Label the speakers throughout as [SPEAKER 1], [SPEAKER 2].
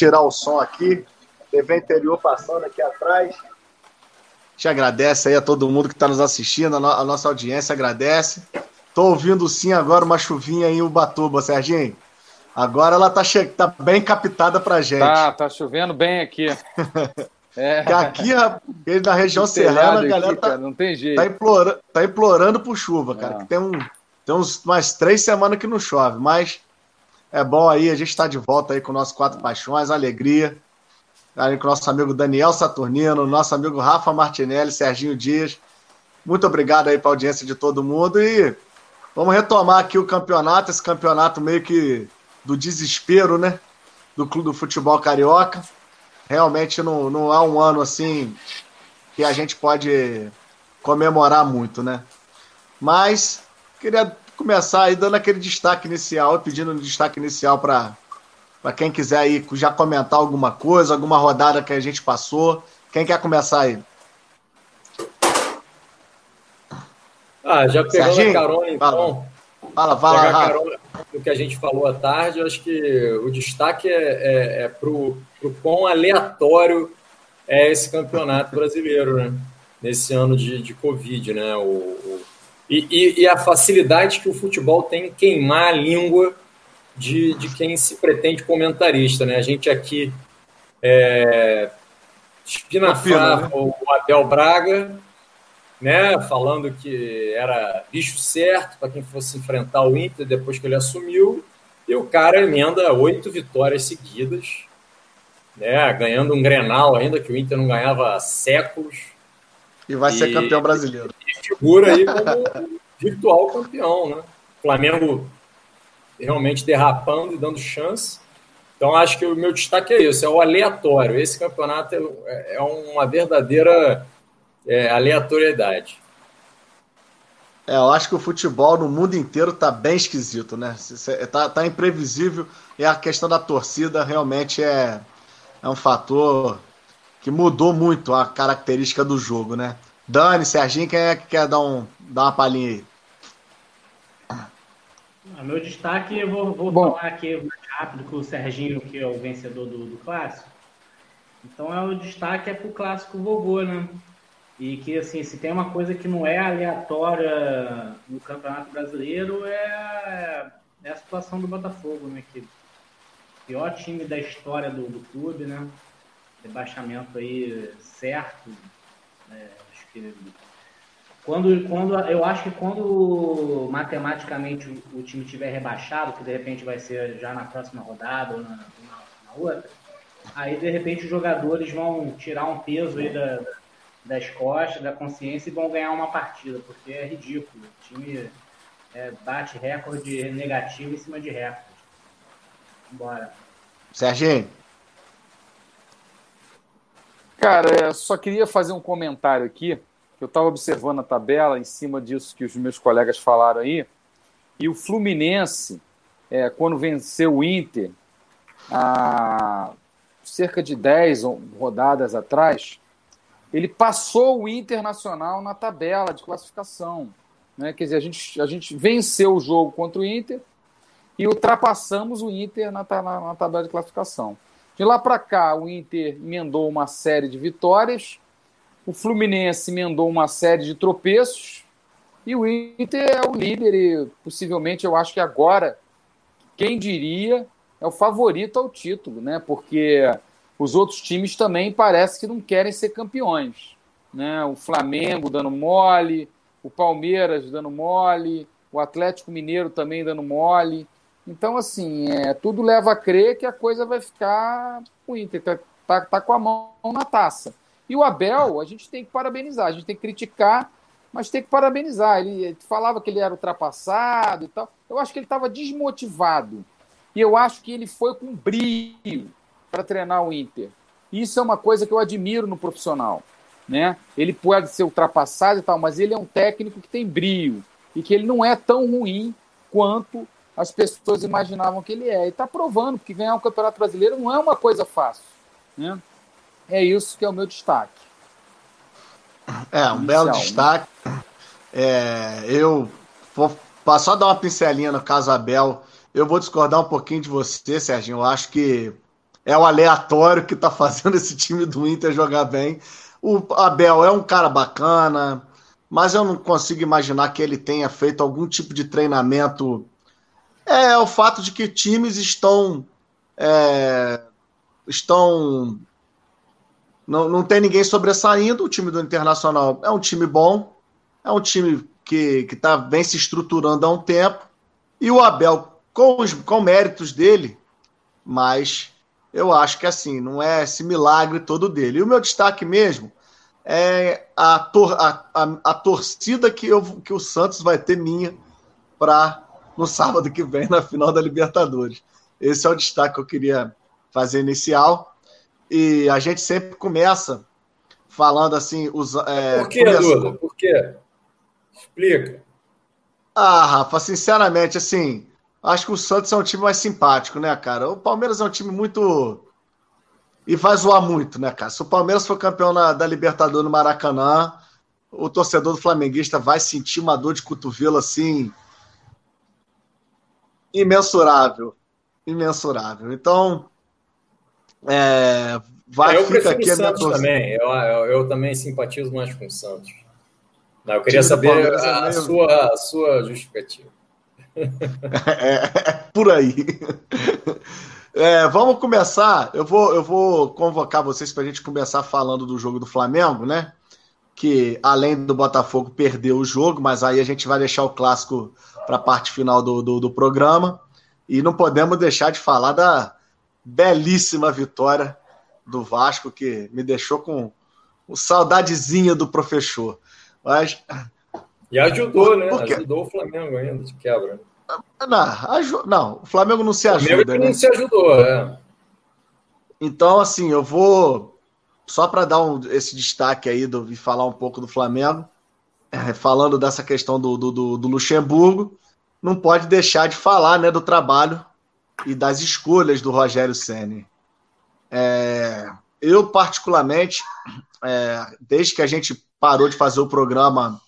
[SPEAKER 1] tirar o som aqui. TV interior passando aqui atrás. Te agradece aí a todo mundo que está nos assistindo, a, no a, nossa audiência agradece. Tô ouvindo sim agora uma chuvinha em Ubatuba, Serginho. Agora ela tá, tá bem captada pra gente.
[SPEAKER 2] Tá, tá chovendo bem aqui.
[SPEAKER 1] É. aqui, na região serrana, a galera aqui, tá,
[SPEAKER 2] não tem jeito.
[SPEAKER 1] Tá, implorando, tá implorando por chuva, cara. Que tem, um, tem uns mais três semanas que não chove, mas é bom aí, a gente está de volta aí com o nosso Quatro Paixões, alegria. Aí com o nosso amigo Daniel Saturnino, nosso amigo Rafa Martinelli, Serginho Dias. Muito obrigado aí para a audiência de todo mundo e vamos retomar aqui o campeonato, esse campeonato meio que do desespero, né? Do Clube do Futebol Carioca. Realmente não, não há um ano assim que a gente pode comemorar muito, né? Mas queria começar aí dando aquele destaque inicial, pedindo um destaque inicial para quem quiser aí já comentar alguma coisa, alguma rodada que a gente passou. Quem quer começar aí?
[SPEAKER 3] Ah, já pegou a carona, então.
[SPEAKER 1] Fala, fala.
[SPEAKER 3] Pegar carona do que a gente falou à tarde, eu acho que o destaque é, é, é para o quão aleatório é esse campeonato brasileiro, né? Nesse ano de, de Covid, né? O, o e, e, e, a facilidade que o futebol tem em queimar a língua de, de quem se pretende comentarista. Né? A gente aqui é, espinafava né? o Abel Braga, né, falando que era bicho certo para quem fosse enfrentar o Inter depois que ele assumiu, e o cara emenda oito vitórias seguidas, né, ganhando um Grenal ainda, que o Inter não ganhava há séculos.
[SPEAKER 1] E vai e, ser campeão brasileiro.
[SPEAKER 3] E figura aí como virtual campeão, né? Flamengo realmente derrapando e dando chance. Então, acho que o meu destaque é isso: é o aleatório. Esse campeonato é, é uma verdadeira é, aleatoriedade.
[SPEAKER 1] É, eu acho que o futebol no mundo inteiro tá bem esquisito, né? Tá, tá imprevisível e a questão da torcida realmente é, é um fator que mudou muito a característica do jogo, né? Dani, Serginho, quem é que quer dar, um, dar uma palhinha aí?
[SPEAKER 4] O meu destaque, eu vou, vou falar aqui mais rápido que o Serginho, que é o vencedor do, do clássico. Então, é o destaque é para o clássico vovô, né? E que, assim, se tem uma coisa que não é aleatória no Campeonato Brasileiro é, é a situação do Botafogo, né? Que pior time da história do, do clube, né? Rebaixamento aí certo. É, acho que quando, quando, eu acho que quando matematicamente o, o time tiver rebaixado, que de repente vai ser já na próxima rodada ou na, na, na outra, aí de repente os jogadores vão tirar um peso aí da, das costas, da consciência e vão ganhar uma partida, porque é ridículo. O time é, bate recorde negativo em cima de recorde. Bora.
[SPEAKER 1] Serginho.
[SPEAKER 2] Cara, só queria fazer um comentário aqui eu estava observando a tabela em cima disso que os meus colegas falaram aí, e o Fluminense, é, quando venceu o Inter, há cerca de 10 rodadas atrás, ele passou o Internacional na tabela de classificação. Né? Quer dizer, a gente, a gente venceu o jogo contra o Inter e ultrapassamos o Inter na, na, na tabela de classificação. De lá para cá, o Inter emendou uma série de vitórias, o Fluminense emendou uma série de tropeços e o Inter é o líder e possivelmente eu acho que agora, quem diria, é o favorito ao título, né? Porque os outros times também parece que não querem ser campeões, né? O Flamengo dando mole, o Palmeiras dando mole, o Atlético Mineiro também dando mole. Então, assim, é, tudo leva a crer que a coisa vai ficar. O Inter tá, tá, tá com a mão na taça. E o Abel, a gente tem que parabenizar, a gente tem que criticar, mas tem que parabenizar. Ele, ele falava que ele era ultrapassado e tal. Eu acho que ele estava desmotivado. E eu acho que ele foi com brilho para treinar o Inter. Isso é uma coisa que eu admiro no profissional. Né? Ele pode ser ultrapassado e tal, mas ele é um técnico que tem brilho e que ele não é tão ruim quanto as pessoas imaginavam que ele é. E está provando, porque ganhar um campeonato brasileiro não é uma coisa fácil. Né? É isso que é o meu destaque.
[SPEAKER 1] É, um Inicial, belo né? destaque. É, eu vou só dar uma pincelinha no caso Abel. Eu vou discordar um pouquinho de você, Serginho. Eu acho que é o aleatório que está fazendo esse time do Inter jogar bem. O Abel é um cara bacana, mas eu não consigo imaginar que ele tenha feito algum tipo de treinamento. É o fato de que times estão. É, estão. Não, não tem ninguém sobressaindo. O time do Internacional é um time bom, é um time que está bem se estruturando há um tempo. E o Abel, com os com méritos dele, mas eu acho que assim, não é esse milagre todo dele. E o meu destaque mesmo é a, tor a, a, a torcida que, eu, que o Santos vai ter minha para no sábado que vem, na final da Libertadores. Esse é o destaque que eu queria fazer inicial. E a gente sempre começa falando assim. Os,
[SPEAKER 3] é, Por que, começa... Duda? Por quê? Explica.
[SPEAKER 1] Ah, Rafa, sinceramente, assim, acho que o Santos é um time mais simpático, né, cara? O Palmeiras é um time muito. E vai zoar muito, né, cara? Se o Palmeiras for campeão na, da Libertadores no Maracanã, o torcedor do Flamenguista vai sentir uma dor de cotovelo assim. Imensurável. Imensurável. Então. É,
[SPEAKER 3] vai, é, eu prefiro aqui o Santos também. Eu, eu, eu também simpatizo mais com o Santos. Não, eu queria saber a, a, sua, a sua justificativa.
[SPEAKER 1] É, é, por aí. É, vamos começar. Eu vou, eu vou convocar vocês para a gente começar falando do jogo do Flamengo, né? Que além do Botafogo perdeu o jogo, mas aí a gente vai deixar o clássico para a parte final do, do, do, programa. E não podemos deixar de falar da belíssima vitória do Vasco, que me deixou com, saudadezinha do professor. Mas
[SPEAKER 3] e ajudou, né? Ajudou o Flamengo ainda, de quebra.
[SPEAKER 1] Não, não, o Flamengo não se ajuda. O Flamengo
[SPEAKER 3] né? não se ajudou, é.
[SPEAKER 1] Então, assim, eu vou. Só para dar um, esse destaque aí do, e falar um pouco do Flamengo, falando dessa questão do, do, do, Luxemburgo, não pode deixar de falar né, do trabalho e das escolhas do Rogério Senni. É, eu, particularmente, é, desde que a gente parou de fazer o programa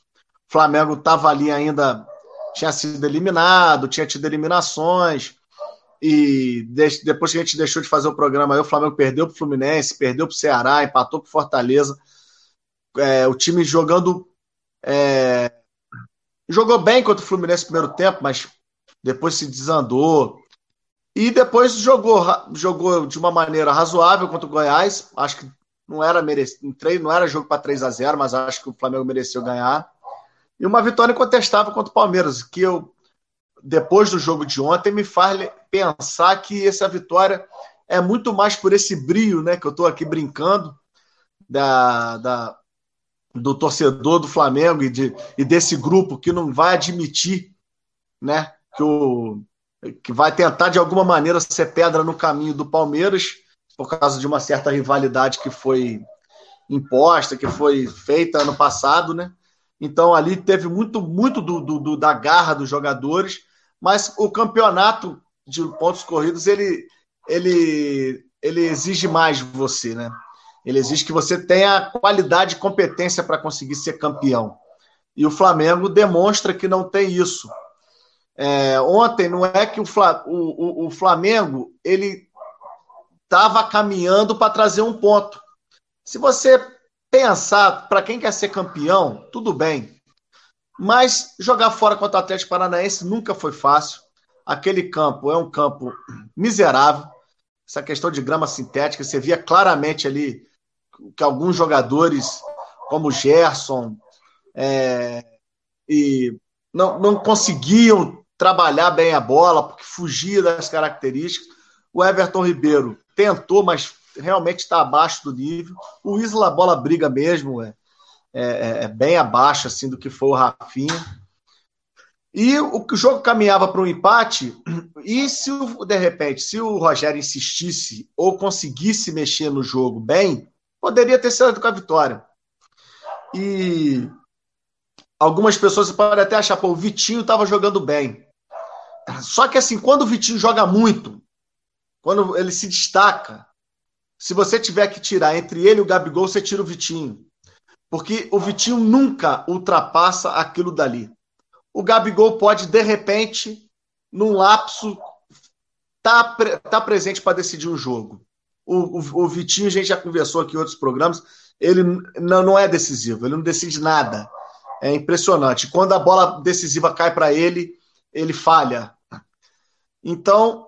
[SPEAKER 1] Flamengo estava ali ainda, tinha sido eliminado, tinha tido eliminações. E depois que a gente deixou de fazer o programa, aí, o Flamengo perdeu para o Fluminense, perdeu para o Ceará, empatou para Fortaleza. É, o time jogando. É, jogou bem contra o Fluminense no primeiro tempo, mas depois se desandou. E depois jogou, jogou de uma maneira razoável contra o Goiás. Acho que não era merecido, não era jogo para 3 a 0 mas acho que o Flamengo mereceu ganhar. E uma vitória incontestável contra o Palmeiras, que eu, depois do jogo de ontem, me faz pensar que essa vitória é muito mais por esse brilho, né? Que eu estou aqui brincando da, da, do torcedor do Flamengo e, de, e desse grupo que não vai admitir, né? Que, o, que vai tentar de alguma maneira ser pedra no caminho do Palmeiras por causa de uma certa rivalidade que foi imposta, que foi feita ano passado, né? Então ali teve muito, muito do, do, do, da garra dos jogadores, mas o campeonato de pontos corridos ele, ele, ele exige mais de você, né? Ele exige que você tenha qualidade e competência para conseguir ser campeão. E o Flamengo demonstra que não tem isso. É, ontem não é que o, o, o Flamengo ele estava caminhando para trazer um ponto. Se você pensar, para quem quer ser campeão, tudo bem. Mas jogar fora contra o Atlético Paranaense nunca foi fácil. Aquele campo é um campo miserável. Essa questão de grama sintética, você via claramente ali que alguns jogadores, como Gerson, é, e não, não conseguiam trabalhar bem a bola, porque fugia das características. O Everton Ribeiro tentou, mas realmente está abaixo do nível. O Isla, bola briga mesmo, é, é, é, bem abaixo assim do que foi o Rafinha. E o, o jogo caminhava para um empate, e se de repente, se o Rogério insistisse ou conseguisse mexer no jogo bem, poderia ter sido com a vitória. E algumas pessoas podem até achar, pô, o Vitinho estava jogando bem. Só que assim, quando o Vitinho joga muito, quando ele se destaca, se você tiver que tirar entre ele e o Gabigol, você tira o Vitinho. Porque o Vitinho nunca ultrapassa aquilo dali. O Gabigol pode, de repente, num lapso, tá, tá presente para decidir um jogo. O, o, o, Vitinho, a gente já conversou aqui em outros programas, ele não, não é decisivo, ele não decide nada. É impressionante. Quando a bola decisiva cai para ele, ele falha. Então,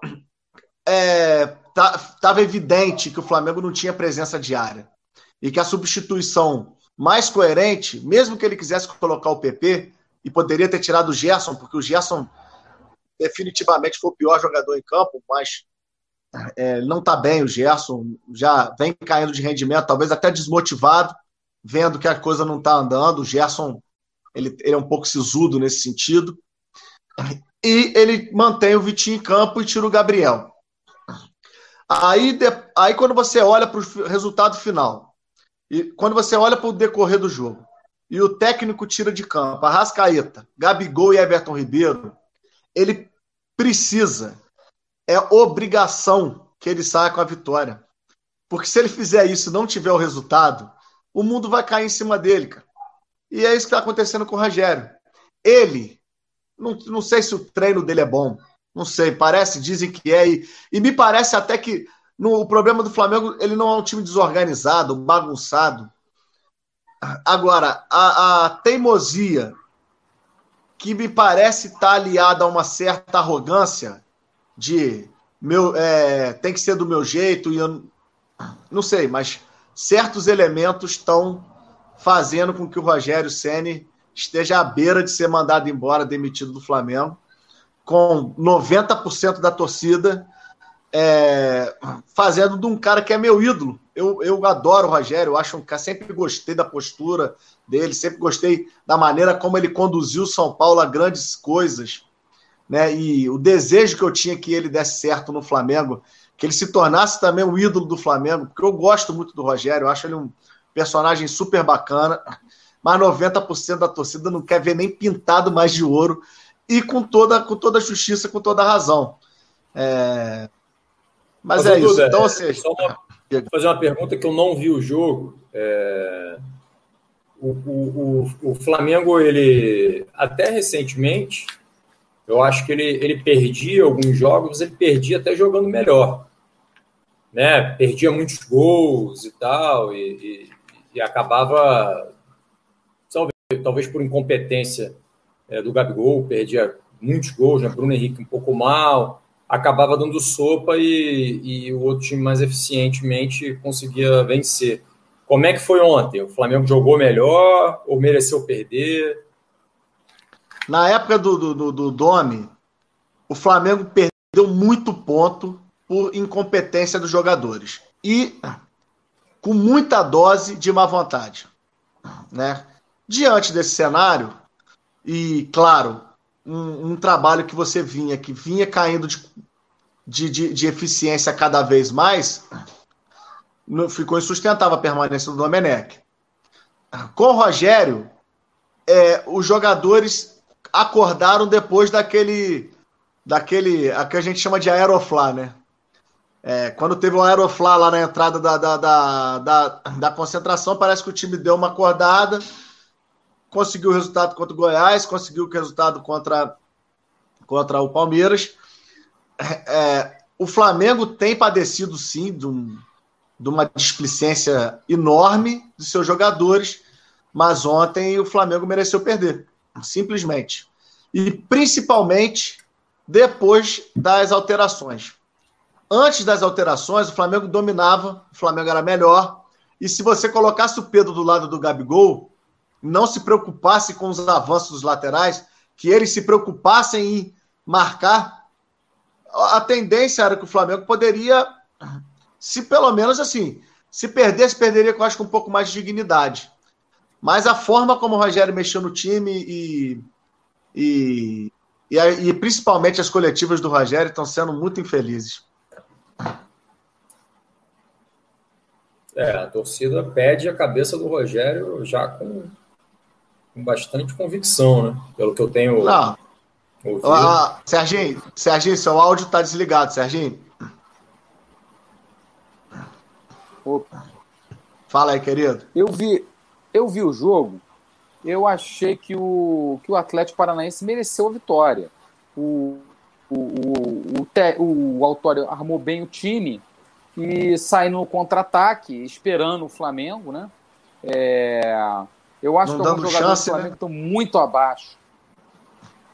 [SPEAKER 1] é, estava tá, evidente que o Flamengo não tinha presença diária. E que a substituição mais coerente, mesmo que ele quisesse colocar o PP, e poderia ter tirado o Gerson, porque o Gerson definitivamente foi o pior jogador em campo, mas é, não está bem o Gerson, já vem caindo de rendimento, talvez até desmotivado, vendo que a coisa não está andando. O Gerson ele, ele é um pouco sisudo nesse sentido. E ele mantém o Vitinho em campo e tira o Gabriel. Aí, de, aí quando você olha para o resultado final, e quando você olha para o decorrer do jogo, e o técnico tira de campo Arrascaeta, Gabigol e Everton Ribeiro, ele precisa, é obrigação que ele saia com a vitória. Porque se ele fizer isso e não tiver o resultado, o mundo vai cair em cima dele, cara. E é isso que está acontecendo com o Rogério. Ele, não, não sei se o treino dele é bom, não sei, parece, dizem que é, e, e me parece até que no, o problema do Flamengo, ele não é um time desorganizado, bagunçado. Agora, a, a teimosia que me parece estar tá aliada a uma certa arrogância de meu é, tem que ser do meu jeito e eu não sei, mas certos elementos estão fazendo com que o Rogério Ceni esteja à beira de ser mandado embora, demitido do Flamengo, com 90% da torcida é, fazendo de um cara que é meu ídolo. Eu, eu adoro o Rogério, eu acho um cara, sempre gostei da postura dele, sempre gostei da maneira como ele conduziu São Paulo a grandes coisas, né? E o desejo que eu tinha que ele desse certo no Flamengo, que ele se tornasse também um ídolo do Flamengo, porque eu gosto muito do Rogério, eu acho ele um personagem super bacana, mas 90% da torcida não quer ver nem pintado mais de ouro e com toda, com toda a justiça, com toda a razão. É, mas, Mas é isso. Duda, então, ou seja. Só uma,
[SPEAKER 3] fazer uma pergunta que eu não vi o jogo. É... O, o, o, o, Flamengo, ele até recentemente, eu acho que ele, ele perdia alguns jogos, ele perdia até jogando melhor. Né? Perdia muitos gols e tal, e, e, e acabava, talvez, talvez por incompetência é, do Gabigol, perdia muitos gols, né? Bruno Henrique um pouco mal, acabava dando sopa e, e o outro time mais eficientemente conseguia vencer. Como é que foi ontem? O Flamengo jogou melhor ou mereceu perder?
[SPEAKER 1] Na época do, do, do Domi, o Flamengo perdeu muito ponto por incompetência dos jogadores e com muita dose de má vontade. Né? Diante desse cenário, e claro, um, um, trabalho que você vinha, que vinha caindo de, de, de, de eficiência cada vez mais, ficou insustentável a permanência do Domenech. Com o Rogério, é, os jogadores acordaram depois daquele, daquele, a que a gente chama de aeroflá, né? É, quando teve o aeroflá lá na entrada da, da, da, da, da concentração, parece que o time deu uma acordada, conseguiu o resultado contra o Goiás, conseguiu o resultado contra, contra o Palmeiras. É, o Flamengo tem padecido, sim, de, um, de uma displicência enorme de seus jogadores, mas ontem o Flamengo mereceu perder, simplesmente. E principalmente depois das alterações. Antes das alterações, o Flamengo dominava, o Flamengo era melhor. E se você colocasse o Pedro do lado do Gabigol, não se preocupasse com os avanços dos laterais, que eles se preocupassem em marcar, a tendência era que o Flamengo poderia, se pelo menos assim, se perdesse, perderia com acho que um pouco mais de dignidade. Mas a forma como o Rogério mexeu no time e, e, e, e principalmente as coletivas do Rogério estão sendo muito infelizes.
[SPEAKER 3] É, a torcida pede a cabeça do Rogério já com com bastante convicção, né? Pelo que eu tenho
[SPEAKER 1] Não. ouvido. Ah, Serginho, Serginho, seu áudio está desligado, Serginho. Opa. Fala aí, querido.
[SPEAKER 2] Eu vi, eu vi o jogo, eu achei que o, que o Atlético Paranaense mereceu a vitória. O, o, o, o, te, o Autório armou bem o time e sai no contra-ataque, esperando o Flamengo, né? É, eu acho
[SPEAKER 1] não
[SPEAKER 2] que alguns jogadores
[SPEAKER 1] chance,
[SPEAKER 2] do Flamengo
[SPEAKER 1] né?
[SPEAKER 2] estão muito abaixo.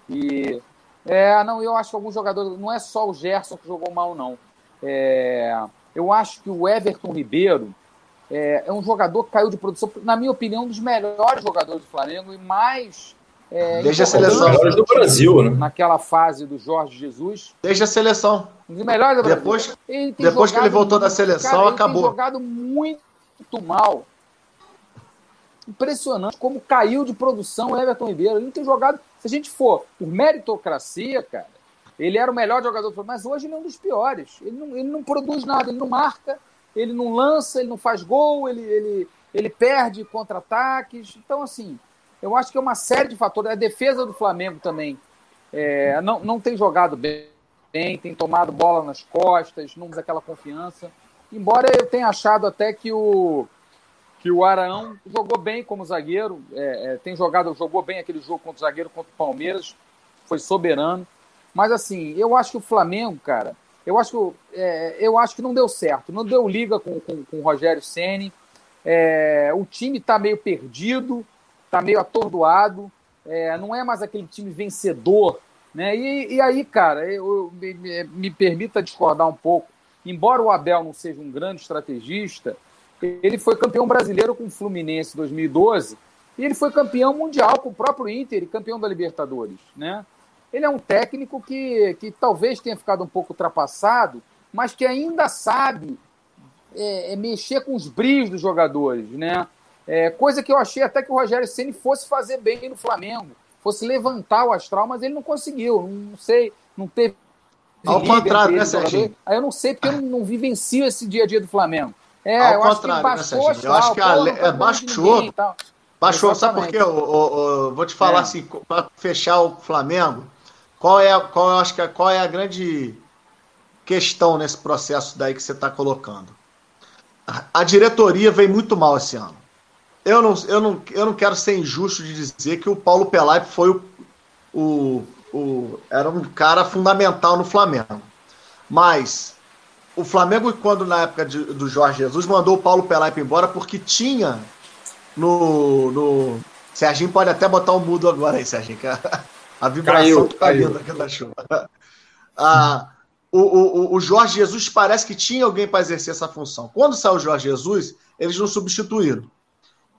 [SPEAKER 2] E é, não, eu acho que alguns jogadores. Não é só o Gerson que jogou mal, não. É, eu acho que o Everton Ribeiro é, é, um jogador que caiu de produção, na minha opinião, um dos melhores jogadores do Flamengo e mais. É,
[SPEAKER 1] Desde a seleção.
[SPEAKER 3] melhores do Brasil, né?
[SPEAKER 2] Naquela fase do Jorge Jesus.
[SPEAKER 1] Desde a seleção.
[SPEAKER 2] Um dos melhores do Brasil.
[SPEAKER 1] Depois,
[SPEAKER 2] ele
[SPEAKER 1] depois que ele voltou da seleção,
[SPEAKER 2] cara, ele
[SPEAKER 1] acabou.
[SPEAKER 2] Tem jogado muito mal. Impressionante como caiu de produção o Everton Ribeiro. Ele não tem jogado. Se a gente for por meritocracia, cara, ele era o melhor jogador do Flamengo, mas hoje ele é um dos piores. Ele não, ele não produz nada, ele não marca, ele não lança, ele não faz gol, ele, ele, ele perde contra-ataques. Então, assim, eu acho que é uma série de fatores. A defesa do Flamengo também é, não, não tem jogado bem, tem tomado bola nas costas, não usa aquela confiança. Embora eu tenha achado até que o que o Arão jogou bem como zagueiro, é, é, tem jogado, jogou bem aquele jogo contra o zagueiro contra o Palmeiras, foi soberano. Mas assim, eu acho que o Flamengo, cara, eu acho que, é, eu acho que não deu certo. Não deu liga com, com, com o Rogério Ceni. É, o time está meio perdido, está meio atordoado. É, não é mais aquele time vencedor. Né? E, e aí, cara, eu, me, me permita discordar um pouco. Embora o Abel não seja um grande estrategista, ele foi campeão brasileiro com o Fluminense em 2012 e ele foi campeão mundial com o próprio Inter e campeão da Libertadores, né? Ele é um técnico que, que talvez tenha ficado um pouco ultrapassado, mas que ainda sabe é, é mexer com os brilhos dos jogadores, né? É, coisa que eu achei até que o Rogério Ceni fosse fazer bem no Flamengo, fosse levantar o astral, mas ele não conseguiu. Não sei, não teve.
[SPEAKER 1] Ao contrário, né, Serginho?
[SPEAKER 2] Aí eu não sei porque eu não, não vivencio esse dia a dia do Flamengo. É,
[SPEAKER 1] Ao
[SPEAKER 2] eu
[SPEAKER 1] contrário,
[SPEAKER 2] acho que
[SPEAKER 1] né, Serginho? Eu acho que a,
[SPEAKER 2] não tá
[SPEAKER 1] é, baixou. Baixou, sabe por
[SPEAKER 2] Exatamente.
[SPEAKER 1] quê? Eu, eu- eu vou te falar
[SPEAKER 2] É.
[SPEAKER 1] assim, para fechar o Flamengo, qual é, qual eu acho que é- qual é a grande questão nesse processo daí que você está colocando? A- diretoria vem muito mal esse ano. Eu não, eu, não, eu não quero ser injusto de dizer que o Paulo Pelaipe foi o, o, o- era um cara fundamental no Flamengo. Mas o Flamengo, quando na época de- do Jorge Jesus, mandou o Paulo Pelaipe embora porque tinha no, no. Serginho pode até botar o mudo agora aí, Serginho, a, vibração
[SPEAKER 3] Caiu,
[SPEAKER 1] que
[SPEAKER 3] caiu.
[SPEAKER 1] vindo aqui da chuva. Ah, o, o, o Jorge Jesus parece que tinha alguém para exercer essa função. Quando saiu o Jorge Jesus, eles não substituíram.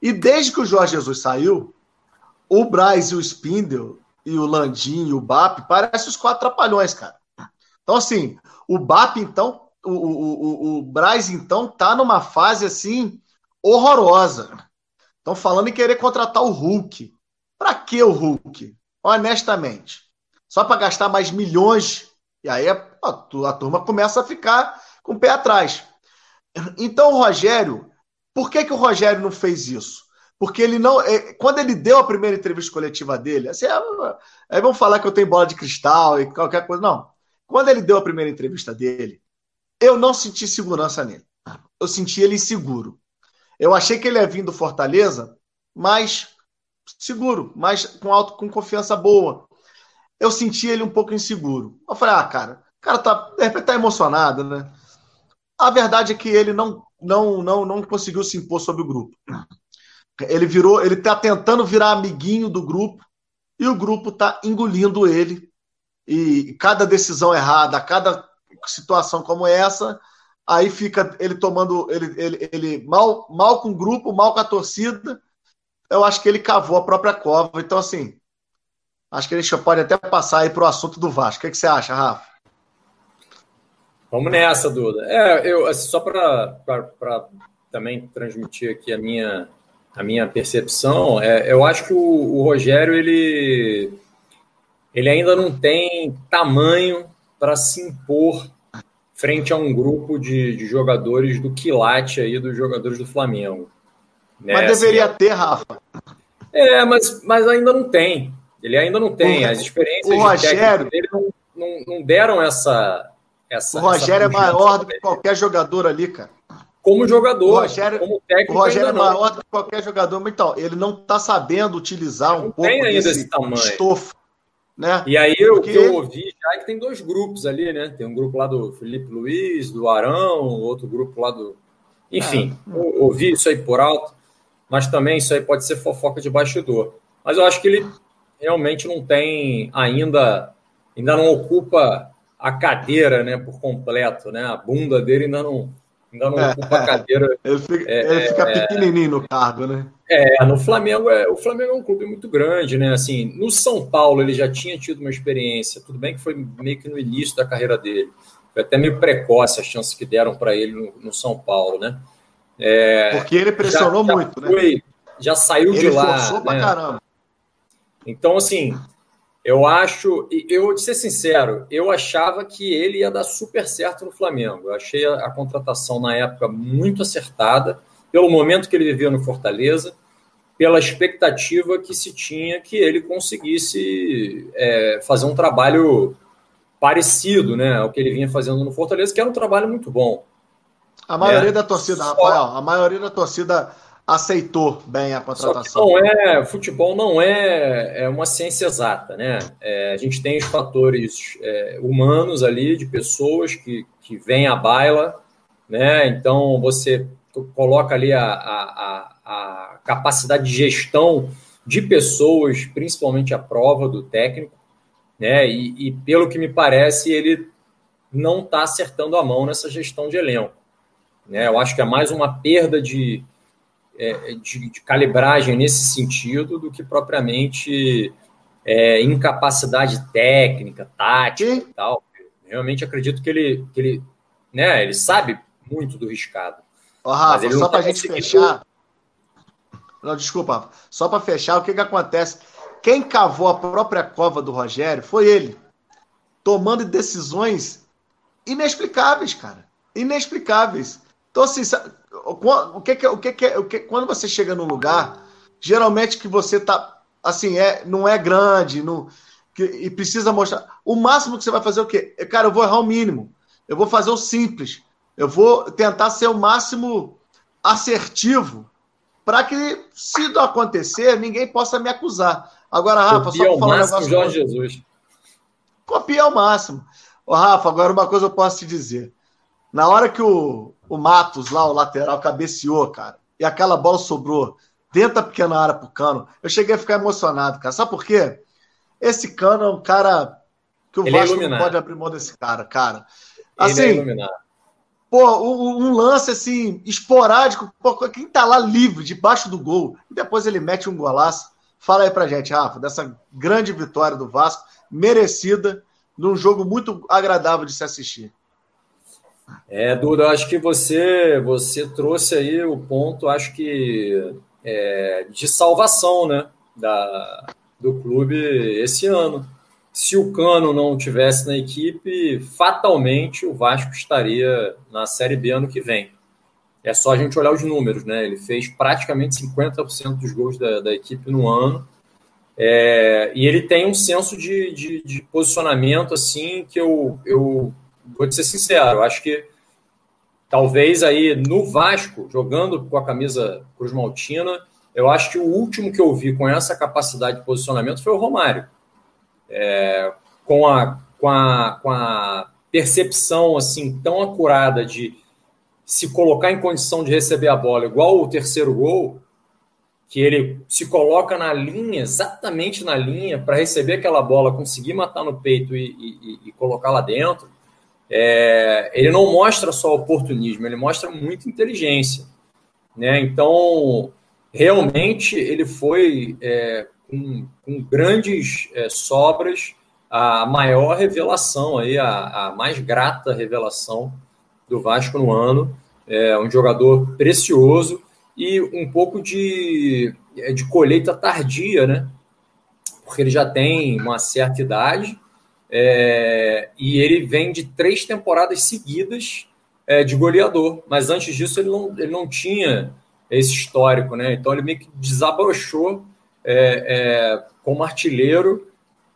[SPEAKER 1] E desde que o Jorge Jesus saiu, o Braz e o Spindle, e o Landim e o BAP, parecem os quatro trapalhões, cara. Então, assim, o BAP, então, o, o, o, o Braz, então, tá numa fase, assim, horrorosa. Estão falando em querer contratar o Hulk. Para que o Hulk? Honestamente. Só para gastar mais milhões. E aí a, a turma começa a ficar com o pé atrás. Então o Rogério, por que, que o Rogério não fez isso? Porque ele não. é, Quando ele deu a primeira entrevista coletiva dele, assim, é, aí vão falar que eu tenho bola de cristal e qualquer coisa. Não. Quando ele deu a primeira entrevista dele, eu não senti segurança nele. Eu senti ele inseguro. Eu achei que ele ia vir do Fortaleza, mas seguro, mas com auto, com confiança boa. Eu senti ele um pouco inseguro. Eu falei, ah, cara, o cara tá, de repente tá emocionado, né? A verdade é que ele não, não, não, não conseguiu se impor sobre o grupo. Ele virou, ele tá tentando virar amiguinho do grupo e o grupo tá engolindo ele. E cada decisão errada, cada situação como essa, aí fica ele tomando ele, ele, ele mal, mal com o grupo, mal com a torcida. Eu acho que ele cavou a própria cova. Então, assim, acho que a gente pode até passar aí para o assunto do Vasco. O que, que você acha, Rafa?
[SPEAKER 3] Vamos nessa, Duda. É, eu, assim, só para também transmitir aqui a minha, a minha percepção, é, eu acho que o, o Rogério ele, ele ainda não tem tamanho para se impor frente a um grupo de, de jogadores do quilate aí dos jogadores do Flamengo. Né?
[SPEAKER 1] Mas deveria assim, ter, Rafa.
[SPEAKER 3] É, mas, mas ainda não tem. Ele ainda não tem. As experiências
[SPEAKER 1] o Rogério,
[SPEAKER 3] dele não, não, não deram essa, essa.
[SPEAKER 1] O Rogério
[SPEAKER 3] essa
[SPEAKER 1] é maior do que qualquer jogador ali, cara.
[SPEAKER 3] Como jogador,
[SPEAKER 1] o Rogério,
[SPEAKER 3] como técnico.
[SPEAKER 1] O Rogério é maior do que qualquer jogador, mas então, ele não está sabendo utilizar um
[SPEAKER 3] não
[SPEAKER 1] pouco
[SPEAKER 3] tem ainda
[SPEAKER 1] desse
[SPEAKER 3] esse tamanho.
[SPEAKER 1] estofo.
[SPEAKER 3] Né? E aí o que eu ouvi já é que tem dois grupos ali, né? Tem um grupo lá do Felipe Luiz, do Arão, outro grupo lá do. Enfim, é. ouvi isso aí por alto, mas também isso aí pode ser fofoca de bastidor. Mas eu acho que ele realmente não tem ainda, ainda não ocupa a cadeira, né, por completo, né? A bunda dele ainda não, ainda não é, ocupa a cadeira.
[SPEAKER 1] Ele fica, é, ele fica é, pequenininho no cargo, né?
[SPEAKER 3] É, no Flamengo é, o Flamengo é um clube muito grande, né? Assim, no São Paulo ele já tinha tido uma experiência, tudo bem que foi meio que no início da carreira dele, foi até meio precoce a chance que deram para ele no, no, São Paulo, né?
[SPEAKER 1] É, Porque ele pressionou já, já muito,
[SPEAKER 3] né? foi, né? Já saiu
[SPEAKER 1] ele
[SPEAKER 3] de lá.
[SPEAKER 1] Forçou né? pra caramba.
[SPEAKER 3] Então, assim, eu acho, eu de ser sincero, eu achava que ele ia dar super certo no Flamengo. Eu achei a, a contratação na época muito acertada, pelo momento que ele vivia no Fortaleza pela expectativa que se tinha que ele conseguisse é, fazer um trabalho parecido né, ao que ele vinha fazendo no Fortaleza, que era um trabalho muito bom.
[SPEAKER 1] A maioria é. da torcida, Rafael, a maioria da torcida aceitou bem a contratação.
[SPEAKER 3] não é, futebol não é, é uma ciência exata, né? É, a gente tem os fatores é, humanos ali, de pessoas que, que vêm à baila, né? Então você coloca ali a, a, a capacidade de gestão de pessoas, principalmente a prova do técnico, né? E, e pelo que me parece, ele não está acertando a mão nessa gestão de elenco. Né? Eu acho que é mais uma perda de, é, de, de calibragem nesse sentido do que propriamente é, incapacidade técnica, tática e tal. Realmente acredito que ele, que ele, né, ele sabe muito do riscado.
[SPEAKER 1] Ó, Rafa, só para a gente fechar, não, desculpa. Só para fechar, o que, que acontece? Quem cavou a própria cova do Rogério foi ele, tomando decisões inexplicáveis, cara. Inexplicáveis. Então, assim, o que, que, o que, que, o que quando você chega num lugar, geralmente que você tá assim, é, não é grande, não, que, e precisa mostrar. O máximo que você vai fazer é o quê? Cara, eu vou errar o mínimo. Eu vou fazer o simples. Eu vou tentar ser o máximo assertivo para que, se não acontecer, ninguém possa me acusar. Agora, Rafa,
[SPEAKER 3] Copia só para falar um negócio. Jorge Jesus.
[SPEAKER 1] Copia ao máximo. Ô, Rafa, agora uma coisa eu posso te dizer. Na hora que o, o Matos, lá, o lateral, cabeceou, cara, e aquela bola sobrou dentro da pequena área pro cano, eu cheguei a ficar emocionado, cara. Sabe por quê? Esse cano é um cara que o Ele é Vasco é não pode abrir mão desse cara, cara. Assim, Ele é pô, um, lance assim, esporádico, pô, quem tá lá livre, debaixo do gol, e depois ele mete um golaço. Fala aí pra gente, Rafa, dessa grande vitória do Vasco, merecida, num jogo muito agradável de se assistir.
[SPEAKER 3] É, Duda, acho que você você trouxe aí o ponto, acho que é, de salvação, né, da, do clube esse ano se o Cano não tivesse na equipe, fatalmente o Vasco estaria na Série B ano que vem. É só a gente olhar os números, né? Ele fez praticamente 50% dos gols da, da, equipe no ano. É, e ele tem um senso de, de, de, posicionamento, assim, que eu, eu vou te ser sincero, eu acho que talvez aí no Vasco, jogando com a camisa Cruz Maltina, eu acho que o último que eu vi com essa capacidade de posicionamento foi o Romário. É, com, a, com, a, com a percepção assim tão acurada de se colocar em condição de receber a bola, igual o terceiro gol, que ele se coloca na linha, exatamente na linha, para receber aquela bola, conseguir matar no peito e, e, e colocar lá dentro, é, ele não mostra só oportunismo, ele mostra muita inteligência. Né? Então, realmente, ele foi é, com, com grandes é, sobras, a maior revelação, aí, a, a, mais grata revelação do Vasco no ano. É um jogador precioso e um pouco de, é, de colheita tardia, né? Porque ele já tem uma certa idade é, e ele vem de três temporadas seguidas é, de goleador. Mas antes disso ele não, ele não tinha esse histórico, né? Então ele meio que desabrochou é, é, como artilheiro,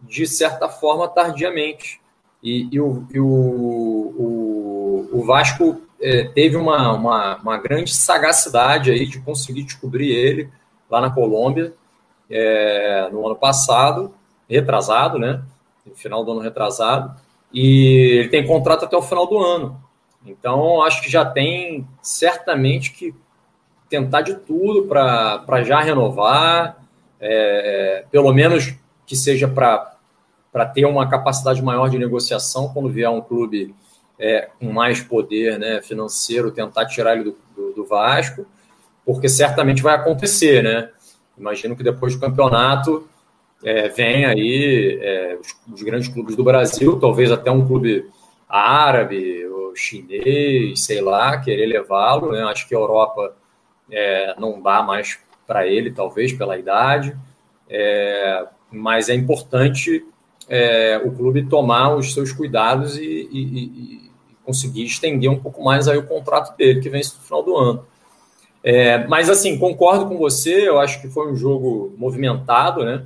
[SPEAKER 3] de certa forma, tardiamente. E, e, o, e o, o, o, Vasco é, teve uma, uma, uma, grande sagacidade aí de conseguir descobrir ele lá na Colômbia é, no ano passado, retrasado, né? Final do ano retrasado, e ele tem contrato até o final do ano. Então, acho que já tem certamente que tentar de tudo para já renovar, é, pelo menos que seja para ter uma capacidade maior de negociação quando vier um clube é, com mais poder né, financeiro, tentar tirar ele do, do, do Vasco, porque certamente vai acontecer, né? Imagino que depois do campeonato é, vem aí é, os, os, grandes clubes do Brasil, talvez até um clube árabe ou chinês, sei lá, querer levá-lo. Né? Acho que a Europa é, não dá mais para ele, talvez pela idade, é, mas é importante é, o clube tomar os seus cuidados e, e, e, conseguir estender um pouco mais aí o contrato dele, que vence no final do ano. É, mas assim, concordo com você, eu acho que foi um jogo movimentado, né?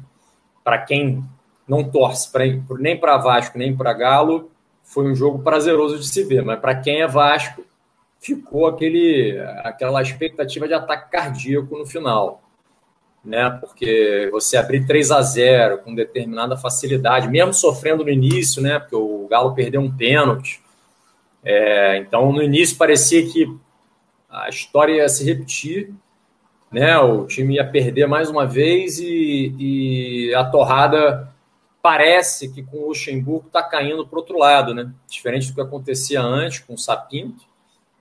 [SPEAKER 3] Para quem não torce pra, nem para Vasco nem para Galo, foi um jogo prazeroso de se ver, mas para quem é Vasco, ficou aquele, aquela expectativa de ataque cardíaco no final. Né? Porque você abrir 3 a 0 com determinada facilidade, mesmo sofrendo no início, né? Porque o Galo perdeu um pênalti. É, então, no início parecia que a história ia se repetir, né? O time ia perder mais uma vez e, e a torrada parece que com o Luxemburgo está caindo para outro lado, né? Diferente do que acontecia antes com o Sapinto,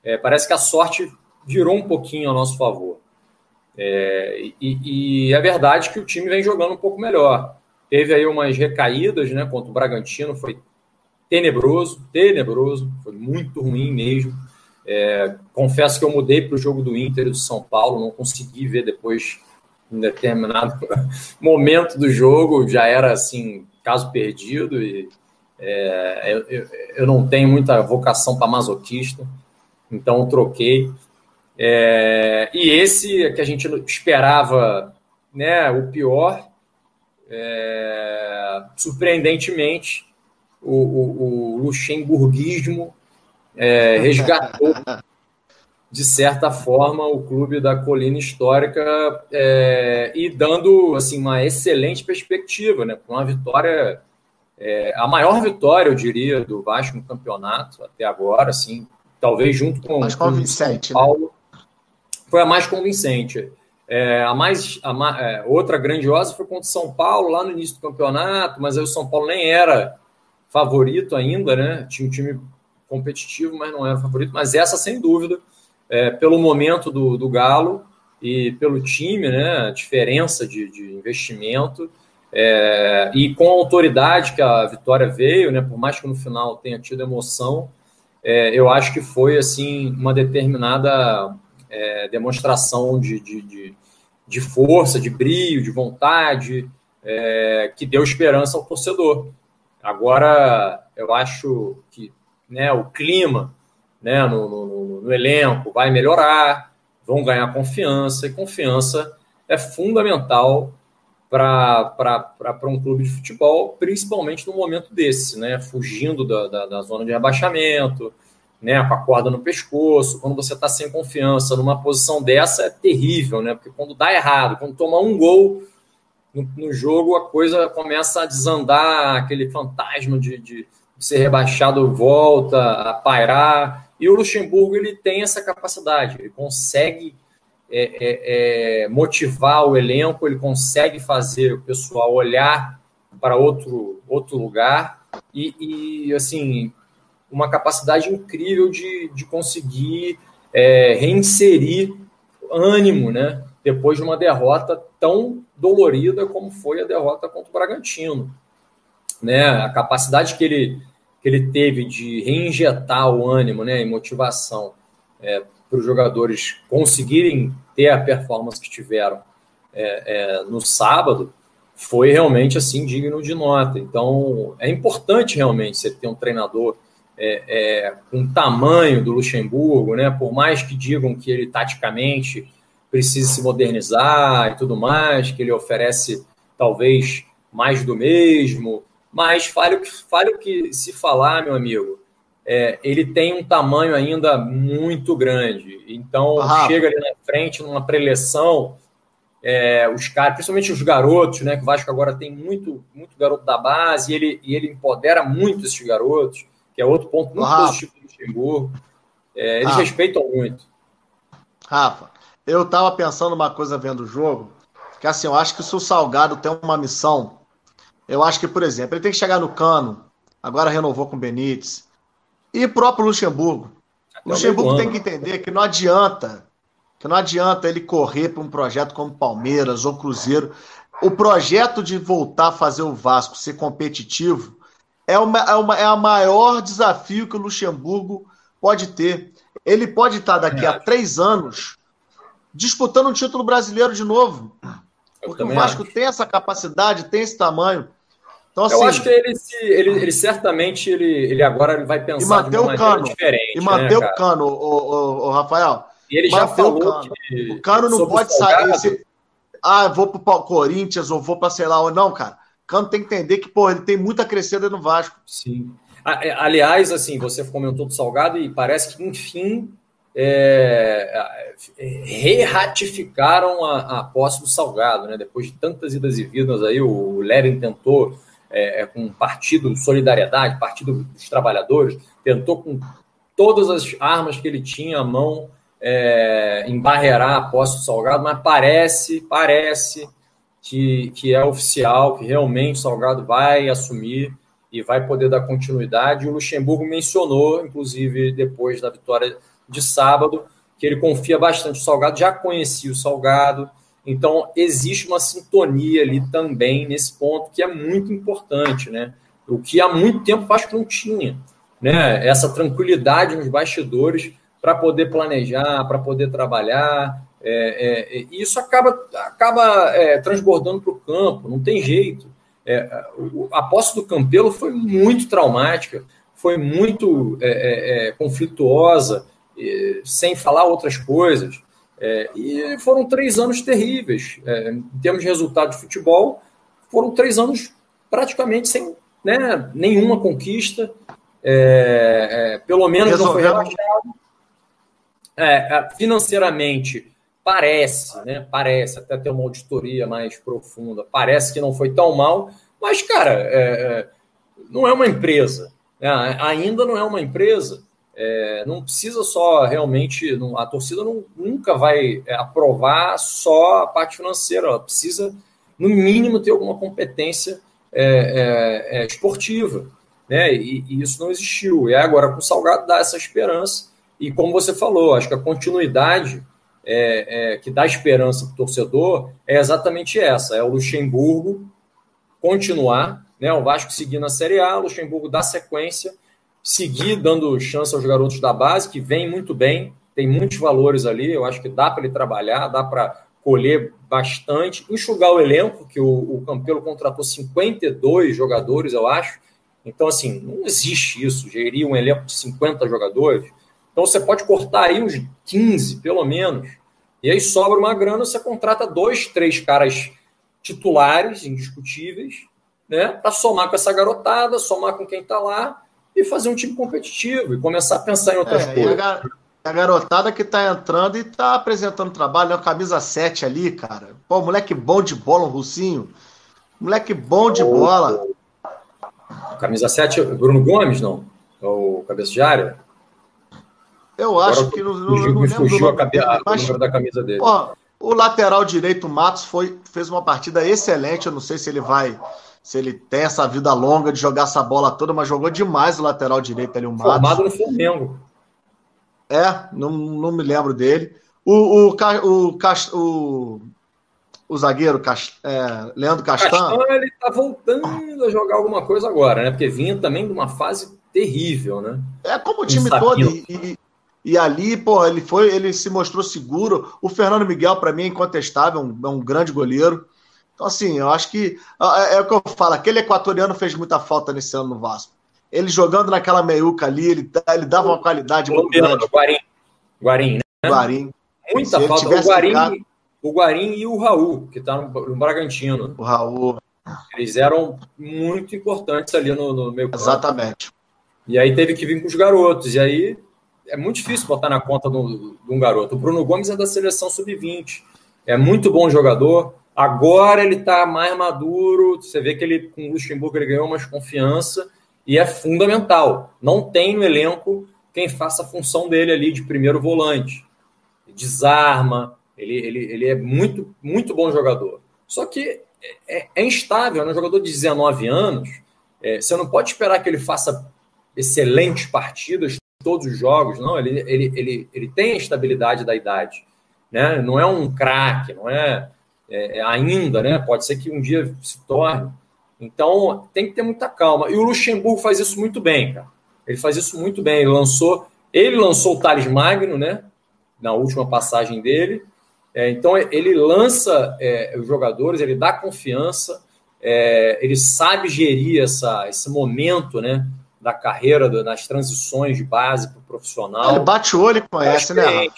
[SPEAKER 3] é, parece que a sorte virou um pouquinho a nosso favor. É, e, e é verdade que o time vem jogando um pouco melhor. Teve aí umas recaídas, né? Contra o Bragantino, foi tenebroso, tenebroso, foi muito ruim mesmo. É, confesso que eu mudei para o jogo do Inter e do São Paulo, não consegui ver depois em determinado momento do jogo, já era assim, caso perdido, e é, eu, eu, não tenho muita vocação para masoquista, então troquei. É, e esse que a gente esperava né, o pior, é, surpreendentemente, o, o, o luxemburguismo é, resgatou, de certa forma, o clube da Colina Histórica é, e dando assim, uma excelente perspectiva, né, uma vitória, é, a maior vitória, eu diria, do Vasco no campeonato até agora, assim, talvez junto com,
[SPEAKER 1] mais convincente,
[SPEAKER 3] com o São Paulo, né? foi a mais convincente. É, a mais a, é, outra grandiosa foi contra o São Paulo lá no início do campeonato, mas aí o São Paulo nem era favorito ainda, né? Tinha um time competitivo, mas não era favorito. Mas essa, sem dúvida, é, pelo momento do, do Galo e pelo time, né, a diferença de, de investimento é, e com a autoridade que a vitória veio, né, por mais que no final tenha tido emoção, é, eu acho que foi assim uma determinada é, demonstração de, de, de, de, força, de brilho, de vontade, é, que deu esperança ao torcedor. Agora, eu acho que né, o clima né, no, no, no, elenco vai melhorar, vão ganhar confiança, e confiança é fundamental para um clube de futebol, principalmente no momento desse, né, fugindo da, da, da zona de rebaixamento, né, com a corda no pescoço, quando você está sem confiança numa posição dessa é terrível, né, porque quando dá errado, quando toma um gol no, no jogo, a coisa começa a desandar, aquele fantasma de, de ser rebaixado volta a pairar. E o Luxemburgo ele tem essa capacidade, ele consegue é, é, é, motivar o elenco, ele consegue fazer o pessoal olhar para outro, outro lugar e, e assim uma capacidade incrível de, de conseguir é, reinserir ânimo, né? Depois de uma derrota tão dolorida como foi a derrota contra o Bragantino, né? A capacidade que ele ele teve de reinjetar o ânimo né, e motivação é, para os jogadores conseguirem ter a performance que tiveram é, é, no sábado foi realmente assim digno de nota. Então é importante realmente você ter um treinador é, é, com o tamanho do Luxemburgo, né? Por mais que digam que ele taticamente precisa se modernizar e tudo mais, que ele oferece talvez mais do mesmo, mas fale o que, fale o que se falar, meu amigo, é, ele tem um tamanho ainda muito grande. Então, chega ali na frente, numa preleção, é, os caras, principalmente os garotos, né? Que o Vasco agora tem muito, muito garoto da base e ele, e ele empodera muito esses garotos, que é outro ponto muito Rafa. positivo do Luxemburgo. É, eles Rafa. respeitam muito.
[SPEAKER 1] Rafa, eu tava pensando uma coisa vendo o jogo, que assim, eu acho que se o Salgado tem uma missão, eu acho que, por exemplo, ele tem que chegar no Cano, agora renovou com o Benítez, e o próprio Luxemburgo. O Luxemburgo tem que entender que não adianta que não adianta ele correr para um projeto como Palmeiras ou Cruzeiro. O projeto de voltar a fazer o Vasco ser competitivo é, uma, é, uma, é a maior desafio que o Luxemburgo pode ter. Ele pode estar daqui a três anos disputando um título brasileiro de novo. Porque o Vasco acho. tem essa capacidade, tem esse tamanho.
[SPEAKER 3] Então, assim, eu acho que ele, se, ele, ele certamente ele, ele agora ele vai pensar
[SPEAKER 1] e manter o cano, diferente. E né, o cano, o, o, Rafael.
[SPEAKER 3] E ele já falou cano.
[SPEAKER 1] que. O cano não pode sair. Se, ah, vou pro Corinthians ou vou para sei lá. Ou não, cara. O cano tem que entender que, pô, ele tem muita crescida no Vasco.
[SPEAKER 3] Sim. É, aliás, assim, você comentou do Salgado e parece que, enfim, é, re-ratificaram a, a, posse do Salgado, né? Depois de tantas idas e vindas aí, o Leren tentou é, é com o Partido Solidariedade, Partido dos Trabalhadores, tentou com todas as armas que ele tinha à mão é, embarrear a posse do Salgado, mas parece, parece que, que é oficial, que realmente o Salgado vai assumir e vai poder dar continuidade. O Luxemburgo mencionou, inclusive, depois da vitória de sábado, que ele confia bastante no Salgado, já conhecia o Salgado, então existe uma sintonia ali também nesse ponto que é muito importante, né? O que há muito tempo o Vasco não tinha, né? Essa tranquilidade nos bastidores para poder planejar, para poder trabalhar. É, é, isso acaba, acaba é, transbordando para o campo, não tem jeito. É, a posse do Campelo foi muito traumática, foi muito é, é, conflituosa, sem falar outras coisas. E foram três anos terríveis. em termos de resultado de futebol, foram três anos praticamente sem né, nenhuma conquista. pelo menos não foi rebaixado é, é, financeiramente, parece, né? Parece, até ter uma auditoria mais profunda, parece que não foi tão mal, mas, cara, é, é não é uma empresa. Né? Ainda não é uma empresa. É, não precisa só realmente. Não, a torcida não, nunca vai é, aprovar só a parte financeira, ela precisa, no mínimo, ter alguma competência esportiva. Né? E, e, isso não existiu. E agora, com o Salgado, dá essa esperança e como você falou, acho que a continuidade é, é, que dá esperança para o torcedor é exatamente essa: é o Luxemburgo continuar, né, o Vasco seguir na Série A, o Luxemburgo dar sequência, seguir dando chance aos garotos da base, que vem muito bem, tem muitos valores ali, eu acho que dá para ele trabalhar, dá para colher bastante, enxugar o elenco, que o, o Campelo contratou 52 jogadores, eu acho. Então, assim, não existe isso, gerir um elenco de 50 jogadores. Então você pode cortar aí uns 15, pelo menos. E aí sobra uma grana, você contrata dois, três caras titulares, indiscutíveis, né? Para somar com essa garotada, somar com quem está lá e fazer um time competitivo e começar a pensar em outras é, coisas.
[SPEAKER 1] A, a, garotada que está entrando e está apresentando trabalho, né? Camisa 7 ali, cara. Pô, moleque bom de bola, um russinho. Moleque bom de oh, bola.
[SPEAKER 3] Camisa 7, Bruno Gomes, não? É o cabeça de área?
[SPEAKER 1] Eu acho Agora, que não,
[SPEAKER 3] fugiu, não, não fugiu a cabe... mas, o número da camisa dele. Ó,
[SPEAKER 1] o lateral direito, Matos, foi, fez uma partida excelente. Eu não sei se ele vai. Se ele tem essa vida longa de jogar essa bola toda, mas jogou demais o lateral direito ali, o Matos.
[SPEAKER 3] Formado no Flamengo.
[SPEAKER 1] É, não, não me lembro dele. O, o, o, o, o zagueiro é, Leandro Castan. Castan
[SPEAKER 3] ele tá voltando a jogar alguma coisa agora, né? Porque vinha também de uma fase terrível, né?
[SPEAKER 1] É como o time todo. E, e ali, pô, ele foi, ele se mostrou seguro. O Fernando Miguel, para mim, é incontestável, é um, é um, grande goleiro. Então, assim, eu acho que é, é, o que eu falo, aquele equatoriano fez muita falta nesse ano no Vasco. Ele jogando naquela meiuca ali, ele, ele dava uma qualidade muito grande.
[SPEAKER 3] Guarim. Guarim,
[SPEAKER 1] né? Guarim.
[SPEAKER 3] Muita falta. O Guarim, ficado... o Guarim e o Raul, que está no, no Bragantino.
[SPEAKER 1] O Raul.
[SPEAKER 3] Eles eram muito importantes ali no, no meio campo.
[SPEAKER 1] Exatamente.
[SPEAKER 3] E aí teve que vir com os garotos. E aí é muito difícil botar na conta de um, garoto. O Bruno Gomes é da seleção sub-20. é muito bom jogador. Agora ele está mais maduro. Você vê que ele com o Luxemburgo ele ganhou mais confiança e é fundamental. Não tem no elenco quem faça a função dele ali de primeiro volante. Desarma, ele, ele, ele é muito, muito bom jogador. Só que é, é instável, né? Um jogador de 19 anos, é, você não pode esperar que ele faça excelentes partidas todos os jogos, não. Ele, ele, ele, ele tem a estabilidade da idade, né? Não é um craque, não é, é, é, ainda, né? Pode ser que um dia se torne. Então tem que ter muita calma. E o Luxemburgo faz isso muito bem, cara. Ele faz isso muito bem. Ele lançou, ele lançou o Thales Magno, né? Na última passagem dele. É, então ele lança é, os jogadores, ele dá confiança, é, ele sabe gerir essa, esse momento, né? Da carreira, das transições de base para o profissional. Ele
[SPEAKER 1] bate o olho e conhece, né?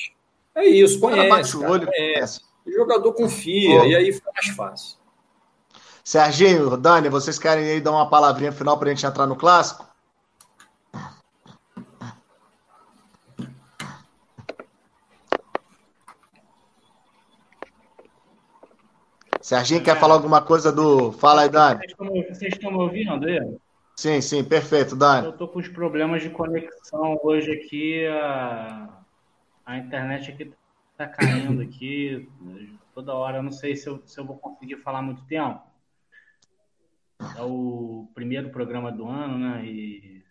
[SPEAKER 3] É isso, conhece. bate o olho, cara, conhece. O jogador confia, e aí fica mais fácil.
[SPEAKER 1] Serginho, Dani, vocês querem aí dar uma palavrinha final para a gente entrar no clássico? Serginho, quer falar alguma coisa do. Fala aí, Dani.
[SPEAKER 4] Vocês estão me ouvindo aí?
[SPEAKER 1] Sim, sim, perfeito, Dani.
[SPEAKER 4] Eu estou com os problemas de conexão hoje aqui. A, a internet aqui está caindo aqui toda hora. Eu não sei se eu, se eu vou conseguir falar muito tempo. É o primeiro programa do ano, né? E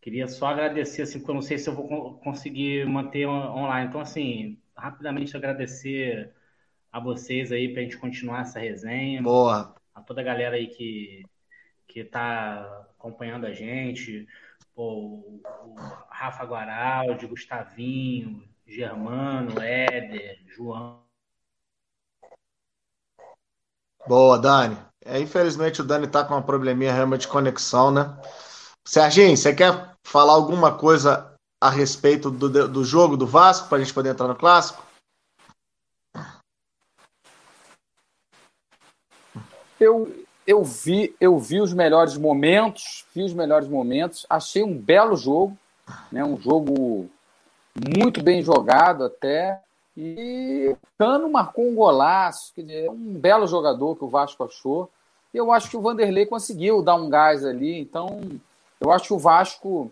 [SPEAKER 4] queria só agradecer, assim, porque eu não sei se eu vou conseguir manter online. Então, assim, rapidamente agradecer a vocês aí para a gente continuar essa resenha.
[SPEAKER 1] Boa.
[SPEAKER 4] A toda a galera aí que que está acompanhando a gente, o, o Rafa Guaraldi, Gustavinho, Germano, Éder, João.
[SPEAKER 1] Boa, Dani. É, infelizmente o Dani está com uma probleminha realmente de conexão, né? Serginho, você quer falar alguma coisa a respeito do, do jogo do Vasco para a gente poder entrar no clássico?
[SPEAKER 2] Eu, eu vi eu vi os melhores momentos, vi os melhores momentos, achei um belo jogo, né? Um jogo muito bem jogado até. E o Cano marcou um golaço, quer dizer, um belo jogador que o Vasco achou. E eu acho que o Vanderlei conseguiu dar um gás ali. Então, eu acho que o Vasco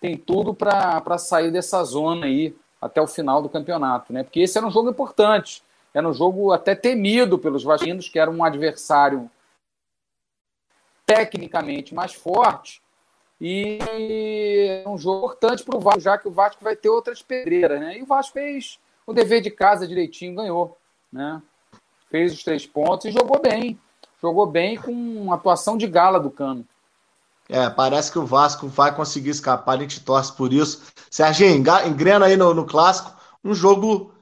[SPEAKER 2] tem tudo para sair dessa zona aí até o final do campeonato, né? Porque esse era um jogo importante. Era um jogo até temido pelos vascaínos, que era um adversário tecnicamente mais forte e é um jogo importante para o Vasco, já que o Vasco vai ter outras pedreiras, né? E o Vasco fez o dever de casa direitinho, ganhou, né? Fez os três pontos e jogou bem. Jogou bem com atuação de gala do Cano.
[SPEAKER 1] É, parece que o Vasco vai conseguir escapar, a gente torce por isso. Serginho, engrena aí no, no clássico, um jogo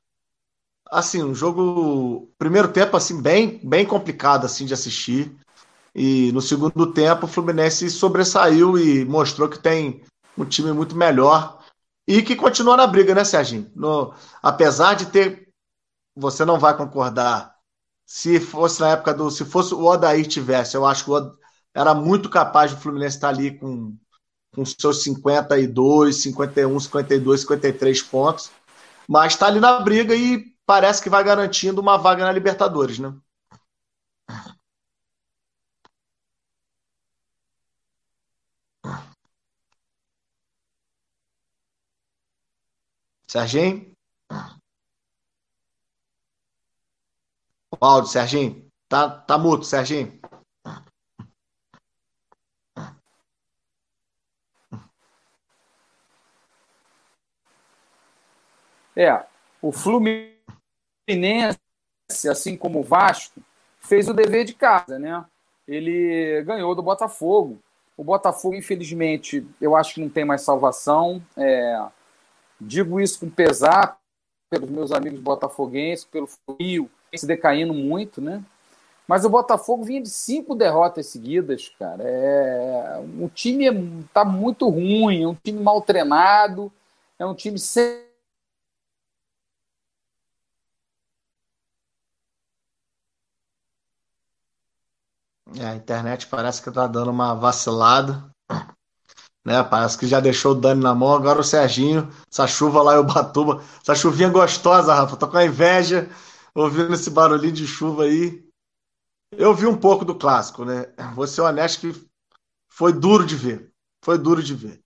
[SPEAKER 1] assim, um jogo primeiro tempo assim bem bem complicado assim de assistir. E no segundo tempo o Fluminense sobressaiu e mostrou que tem um time muito melhor e que continua na briga, né, Serginho? No, apesar de ter, você não vai concordar. Se fosse na época do, se fosse o Odair tivesse, eu acho que o, era muito capaz do Fluminense estar ali com com seus 52, 51, 52, 53 pontos, mas está ali na briga e parece que vai garantindo uma vaga na Libertadores, né? Serginho? O áudio, Serginho. Tá, tá mudo, Serginho.
[SPEAKER 2] É, o Fluminense, assim como o Vasco, fez o dever de casa, né? Ele ganhou do Botafogo. O Botafogo, infelizmente, eu acho que não tem mais salvação. É, Digo isso com pesar pelos meus amigos botafoguenses, pelo frio, se decaindo muito, né? Mas o Botafogo vinha de cinco derrotas seguidas, cara. É... O time está muito ruim, é um time mal treinado, é um time sem.
[SPEAKER 1] É, a internet parece que está dando uma vacilada né? Parece que já deixou o Dani na mão, agora o Serginho, essa chuva lá em Ubatuba, essa chuvinha gostosa, Rafa, tô com a inveja, ouvindo esse barulhinho de chuva aí. Eu vi um pouco do clássico, né? Vou ser honesto que foi duro de ver. Foi duro de ver.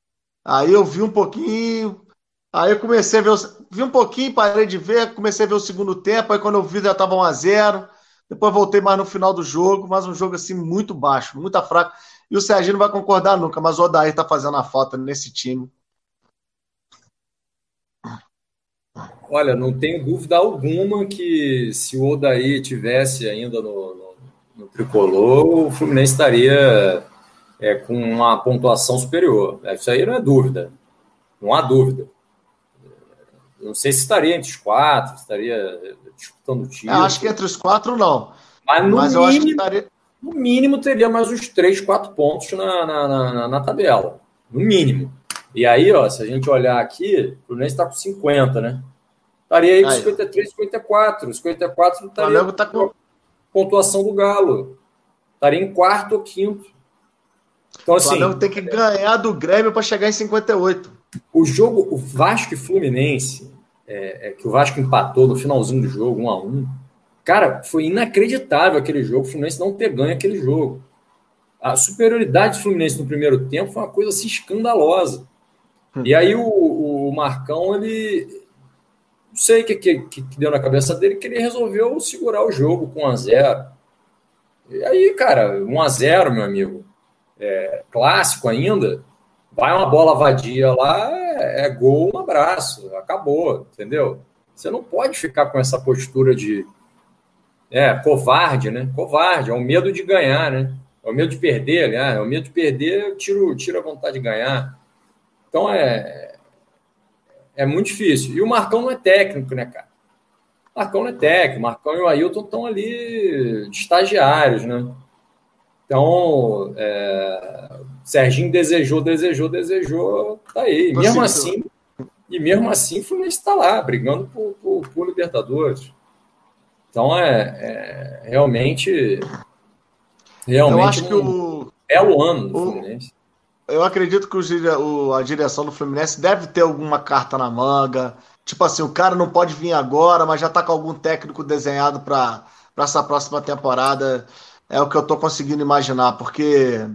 [SPEAKER 1] Aí eu vi um pouquinho. Aí eu comecei a ver. Vi um pouquinho, parei de ver, comecei a ver o segundo tempo. Aí quando eu vi já estava 1x0. Depois voltei mais no final do jogo, mas um jogo assim muito baixo, muito fraco. E o Serginho não vai concordar nunca, mas o Odair está fazendo a falta nesse time.
[SPEAKER 3] Olha, não tenho dúvida alguma que se o Odair tivesse ainda no, no, no tricolor, o Fluminense estaria é, com uma pontuação superior. Isso aí não é dúvida. Não há dúvida. Não sei se estaria entre os quatro, estaria disputando o time.
[SPEAKER 1] acho que entre os quatro não.
[SPEAKER 3] Mas no, Mas mínimo, estaria... no mínimo teria mais uns três, quatro pontos na, na, na, na tabela. No mínimo. E aí, ó, se a gente olhar aqui, o Fluminense está com 50, né? Estaria aí com 53, 54. 54 estaria
[SPEAKER 1] o tá com
[SPEAKER 3] pontuação do Galo. Estaria em quarto ou quinto.
[SPEAKER 1] Então, assim. O Flamengo tem que ganhar do Grêmio para chegar em 58.
[SPEAKER 3] O jogo, o Vasco e Fluminense, é, é, que o Vasco empatou no finalzinho do jogo, 1 a 1 Cara, foi inacreditável aquele jogo. O Fluminense não ter ganho aquele jogo. A superioridade do Fluminense no primeiro tempo foi uma coisa assim escandalosa. E aí o, o Marcão, ele, não sei o que, que, que, deu na cabeça dele, que ele resolveu segurar o jogo com 1x0. E aí, cara, 1x0, meu amigo, é, clássico ainda, vai uma bola vadia lá, é, é, gol, um abraço, acabou, entendeu? Você não pode ficar com essa postura de é, covarde, né? Covarde, é o medo de ganhar, né? É o medo de perder, né? É o medo de perder, eu tiro, tiro a vontade de ganhar. Então é, é muito difícil. E o Marcão não é técnico, né, cara? O Marcão não é técnico. O Marcão e o Ailton estão ali de estagiários, né? Então, é... Serginho desejou, desejou, desejou, tá aí. E mesmo assim, e mesmo assim, o Fluminense está lá, brigando por, por, por, Libertadores. Então, é, é realmente. Realmente. Eu
[SPEAKER 1] acho um, que o.
[SPEAKER 3] É o ano do Fluminense
[SPEAKER 1] eu acredito que o, a direção do Fluminense deve ter alguma carta na manga. Tipo assim, o cara não pode vir agora, mas já tá com algum técnico desenhado para essa próxima temporada. É o que eu tô conseguindo imaginar, porque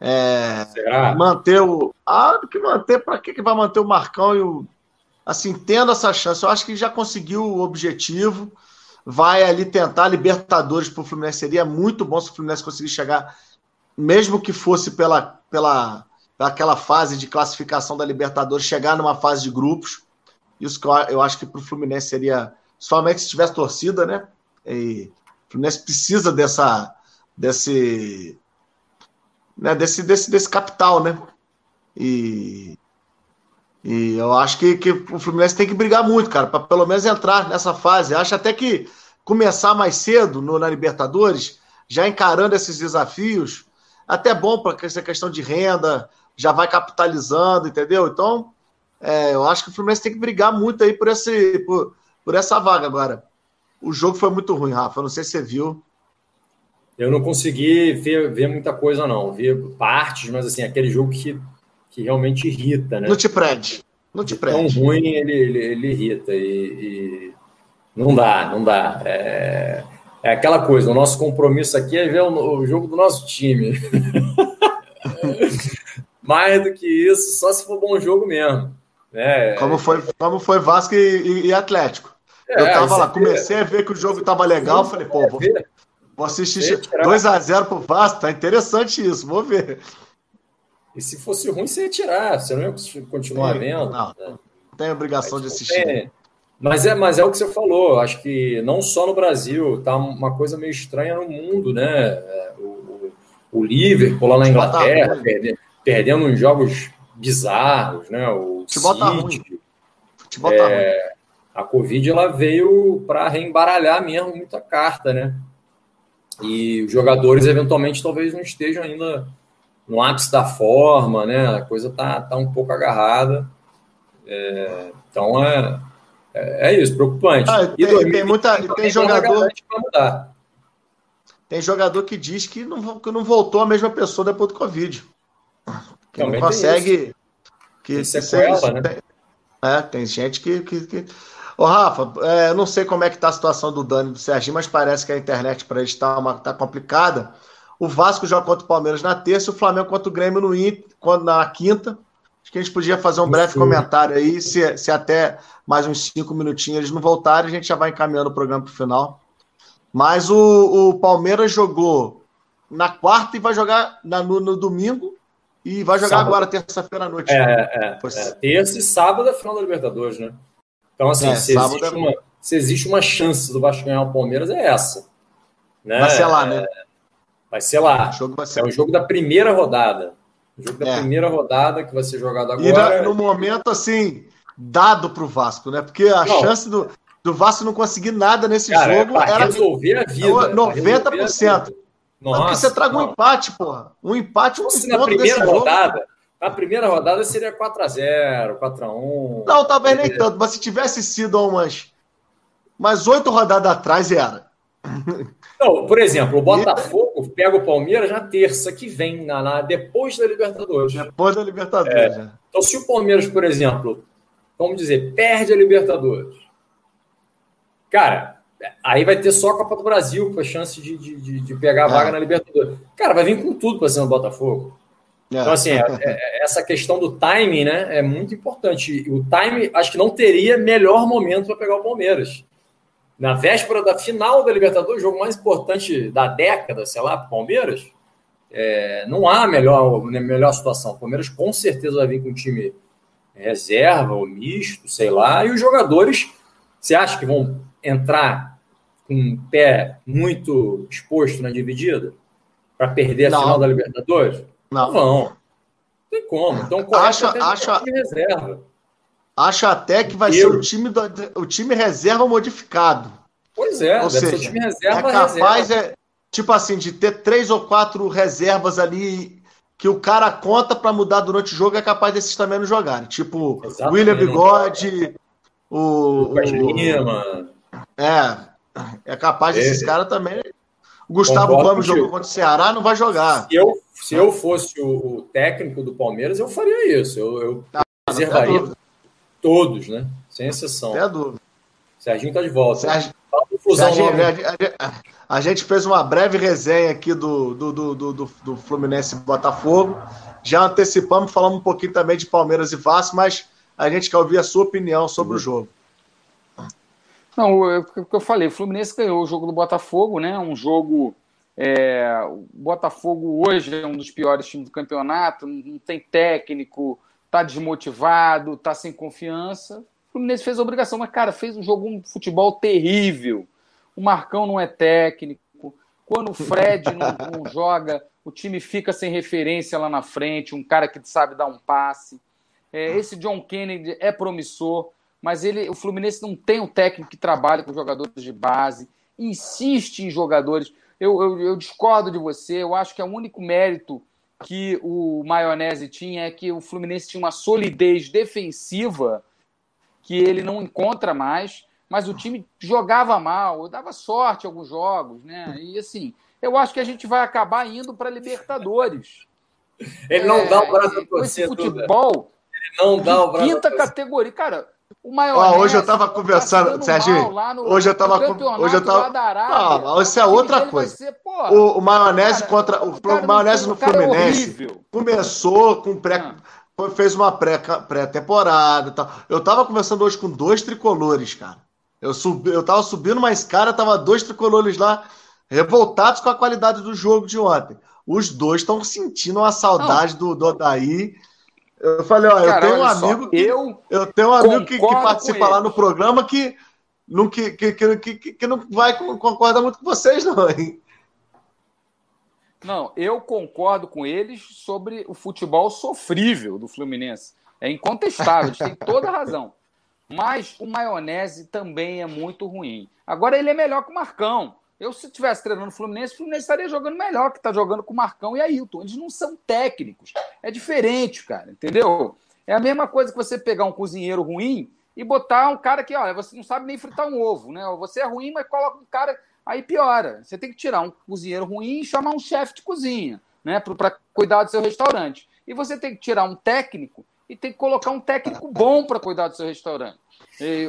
[SPEAKER 1] é, Será? manter o. Ah, que manter, para que, que vai manter o Marcão e o. Assim, tendo essa chance, eu acho que já conseguiu o objetivo. Vai ali tentar Libertadores para o Fluminense. Seria muito bom se o Fluminense conseguir chegar mesmo que fosse pela, pela aquela fase de classificação da Libertadores, chegar numa fase de grupos. Isso que eu, eu acho que para o Fluminense seria, somente se tivesse torcida, né? E o Fluminense precisa dessa, desse, né? desse, desse, desse capital, né? E, e eu acho que, que o Fluminense tem que brigar muito, cara, para pelo menos entrar nessa fase. Acho até que começar mais cedo no, na Libertadores, já encarando esses desafios, até bom para essa questão de renda, já vai capitalizando, entendeu? Então, é, eu acho que o Fluminense tem que brigar muito aí por, esse, por, por essa vaga agora. O jogo foi muito ruim, Rafa. Não sei se você viu.
[SPEAKER 3] Eu não consegui ver, ver muita coisa, não. Vi partes, mas assim, aquele jogo que, que realmente irrita, né?
[SPEAKER 1] Não te prende. Não te prende.
[SPEAKER 3] Tão ruim, ele, ele, ele irrita. E, e, não dá, não dá. É... É aquela coisa, o nosso compromisso aqui é ver o, o jogo do nosso time. Mais do que isso, só se for bom jogo mesmo. Né?
[SPEAKER 1] Como, foi, como foi Vasco e, e Atlético. É, eu tava lá, comecei a ver que o jogo tava legal, falei, pô, vou, vou assistir 2x0 pro Vasco, tá interessante isso, vou ver.
[SPEAKER 3] E se fosse ruim, você ia tirar, você não ia continuar Sim, vendo.
[SPEAKER 1] Não, não tem obrigação de assistir. Tem,
[SPEAKER 3] mas é, mas é o que você falou, acho que não só no Brasil, tá uma coisa meio estranha no mundo, né? É, o, o Liverpool lá na Inglaterra, tá perdendo, perdendo uns jogos bizarros, né? O
[SPEAKER 1] Futebol City, tá ruim. Futebol tá é, ruim.
[SPEAKER 3] A Covid ela veio para reembaralhar mesmo muita carta, né? E os jogadores eventualmente talvez não estejam ainda no ápice da forma, né? A coisa tá, tá um pouco agarrada. É, então é é, é isso, preocupante.
[SPEAKER 1] Ah, tem, e tem muita, tem jogador. Tem jogador que diz que não, que não voltou a mesma pessoa depois do Covid. Que Também não consegue. Que, tem sequela, que né? Tem, é, tem gente que, que, que, Ô, Rafa, é, não sei como é que tá a situação do Dani e do Serginho, mas parece que a internet para eles está tá complicada. O Vasco joga contra o Palmeiras na terça e o Flamengo contra o Grêmio no Inter, na quinta. Acho que a gente podia fazer um breve Sim. comentário aí, se, se até mais uns cinco minutinhos eles não voltarem, a gente já vai encaminhando o programa para o final. Mas o, o Palmeiras jogou na quarta e vai jogar na, no, no domingo e vai jogar sábado. agora, terça-feira à noite.
[SPEAKER 3] É, é, é, Terça e sábado é final da Libertadores, né? Então, assim, é, se, existe é... uma, se existe uma chance do Vasco ganhar o Palmeiras, é essa.
[SPEAKER 1] Né? Vai ser lá, né?
[SPEAKER 3] Vai ser lá. O vai ser... É o jogo da primeira rodada. O jogo da é. primeira rodada que vai ser jogado agora.
[SPEAKER 1] E no momento, assim, dado para o Vasco, né? Porque a não. chance do, do Vasco não conseguir nada nesse Cara, jogo
[SPEAKER 3] é era resolver a vida.
[SPEAKER 1] 90%. Nossa, porque você traga um empate, porra. Um empate, um
[SPEAKER 3] Se na primeira rodada, jogo. na primeira rodada seria 4x0, 4x1.
[SPEAKER 1] Não, talvez nem tanto, mas se tivesse sido umas, umas oito rodadas atrás, era.
[SPEAKER 3] Não, por exemplo, o Botafogo pega o Palmeiras na terça que vem, na, na depois da Libertadores.
[SPEAKER 1] Depois da Libertadores.
[SPEAKER 3] É. Então, se o Palmeiras, por exemplo, vamos dizer, perde a Libertadores, cara, aí vai ter só a Copa do Brasil com a chance de, de, de pegar a vaga é. na Libertadores. Cara, vai vir com tudo para cima do Botafogo. É. Então, assim, é, é, essa questão do timing, né, é muito importante. O timing, acho que não teria melhor momento para pegar o Palmeiras na véspera da final da Libertadores, jogo mais importante da década, sei lá, para o Palmeiras, é, não há melhor, melhor situação. O Palmeiras com certeza vai vir com um time reserva ou misto, sei lá, e os jogadores, você acha que vão entrar com um pé muito exposto na dividida para perder a não. final da Libertadores?
[SPEAKER 1] Não. não
[SPEAKER 3] vão. Não tem como. Então,
[SPEAKER 1] acha, acha, reserva. Acho até que vai ser o time, do, o time reserva modificado.
[SPEAKER 3] Pois é,
[SPEAKER 1] Ou seja, o time reserva. É capaz, reserva. é, tipo assim, de ter três ou quatro reservas ali que o cara conta para mudar durante o jogo, é capaz desses também não jogarem. Tipo, Exatamente. William Bigode, o.
[SPEAKER 3] O Lima.
[SPEAKER 1] É, é capaz desses é. caras também. O Gustavo Gomes jogou contra o Ceará, não vai jogar.
[SPEAKER 3] Se eu, se eu fosse o, técnico do Palmeiras, eu faria isso. Eu, eu ah, reservaria Todos, né? Sem exceção.
[SPEAKER 1] Até a dúvida.
[SPEAKER 3] Serginho tá de volta.
[SPEAKER 1] Serginho, Serginho, a, a, a, gente fez uma breve resenha aqui do, do, do, do, do Fluminense e Botafogo. Já antecipamos, falamos um pouquinho também de Palmeiras e Vasco, mas a gente quer ouvir a sua opinião sobre uhum. o jogo.
[SPEAKER 2] Não, o que eu falei, o Fluminense ganhou o jogo do Botafogo, né? Um jogo. É, o Botafogo hoje é um dos piores times do campeonato, não tem técnico, tá desmotivado, tá sem confiança. O Fluminense fez a obrigação, mas, cara, fez um jogo, um futebol terrível. O Marcão não é técnico. Quando o Fred não, não joga, o time fica sem referência lá na frente, um cara que sabe dar um passe. É, esse John Kennedy é promissor, mas ele, o Fluminense não tem um técnico que trabalhe com jogadores de base, insiste em jogadores. Eu, eu, eu discordo de você, eu acho que é o único mérito que o Maionese tinha é que o Fluminense tinha uma solidez defensiva que ele não encontra mais, mas o time jogava mal, dava sorte em alguns jogos, né? E assim, eu acho que a gente vai acabar indo para Libertadores.
[SPEAKER 3] Ele não é, dá o braço
[SPEAKER 2] para esse futebol.
[SPEAKER 3] Ele não dá o braço.
[SPEAKER 2] Quinta categoria, cara. O
[SPEAKER 1] hoje eu estava conversando, Sérgio. hoje eu estava hoje eu tava. Ah, isso é outra coisa. Ser, o, o maionese cara, contra o, o maionese no é Fluminense é começou com pré ah. fez uma pré pré-temporada, tal. Eu estava conversando hoje com dois tricolores, cara. Eu subi, eu tava subindo uma escada, tava dois tricolores lá revoltados com a qualidade do jogo de ontem. Os dois estão sentindo uma saudade do, do Odaí eu falei, ó, eu tenho um amigo que, eu, eu tenho um amigo que, que participa lá no programa que não, que, que, que, que, não vai concordar muito com vocês, não, hein?
[SPEAKER 2] Não, eu concordo com eles sobre o futebol sofrível do Fluminense. É incontestável, eles têm toda a razão. Mas o maionese também é muito ruim. Agora ele é melhor que o Marcão. Eu, se estivesse treinando o Fluminense, o Fluminense estaria jogando melhor, que está jogando com Marcão e Ailton. Eles não são técnicos. É diferente, cara, entendeu? É a mesma coisa que você pegar um cozinheiro ruim e botar um cara que, olha, você não sabe nem fritar um ovo, né? Você é ruim, mas coloca um cara, aí piora. Você tem que tirar um cozinheiro ruim e chamar um chefe de cozinha, né? Para cuidar do seu restaurante. E você tem que tirar um técnico e tem que colocar um técnico bom para cuidar do seu restaurante.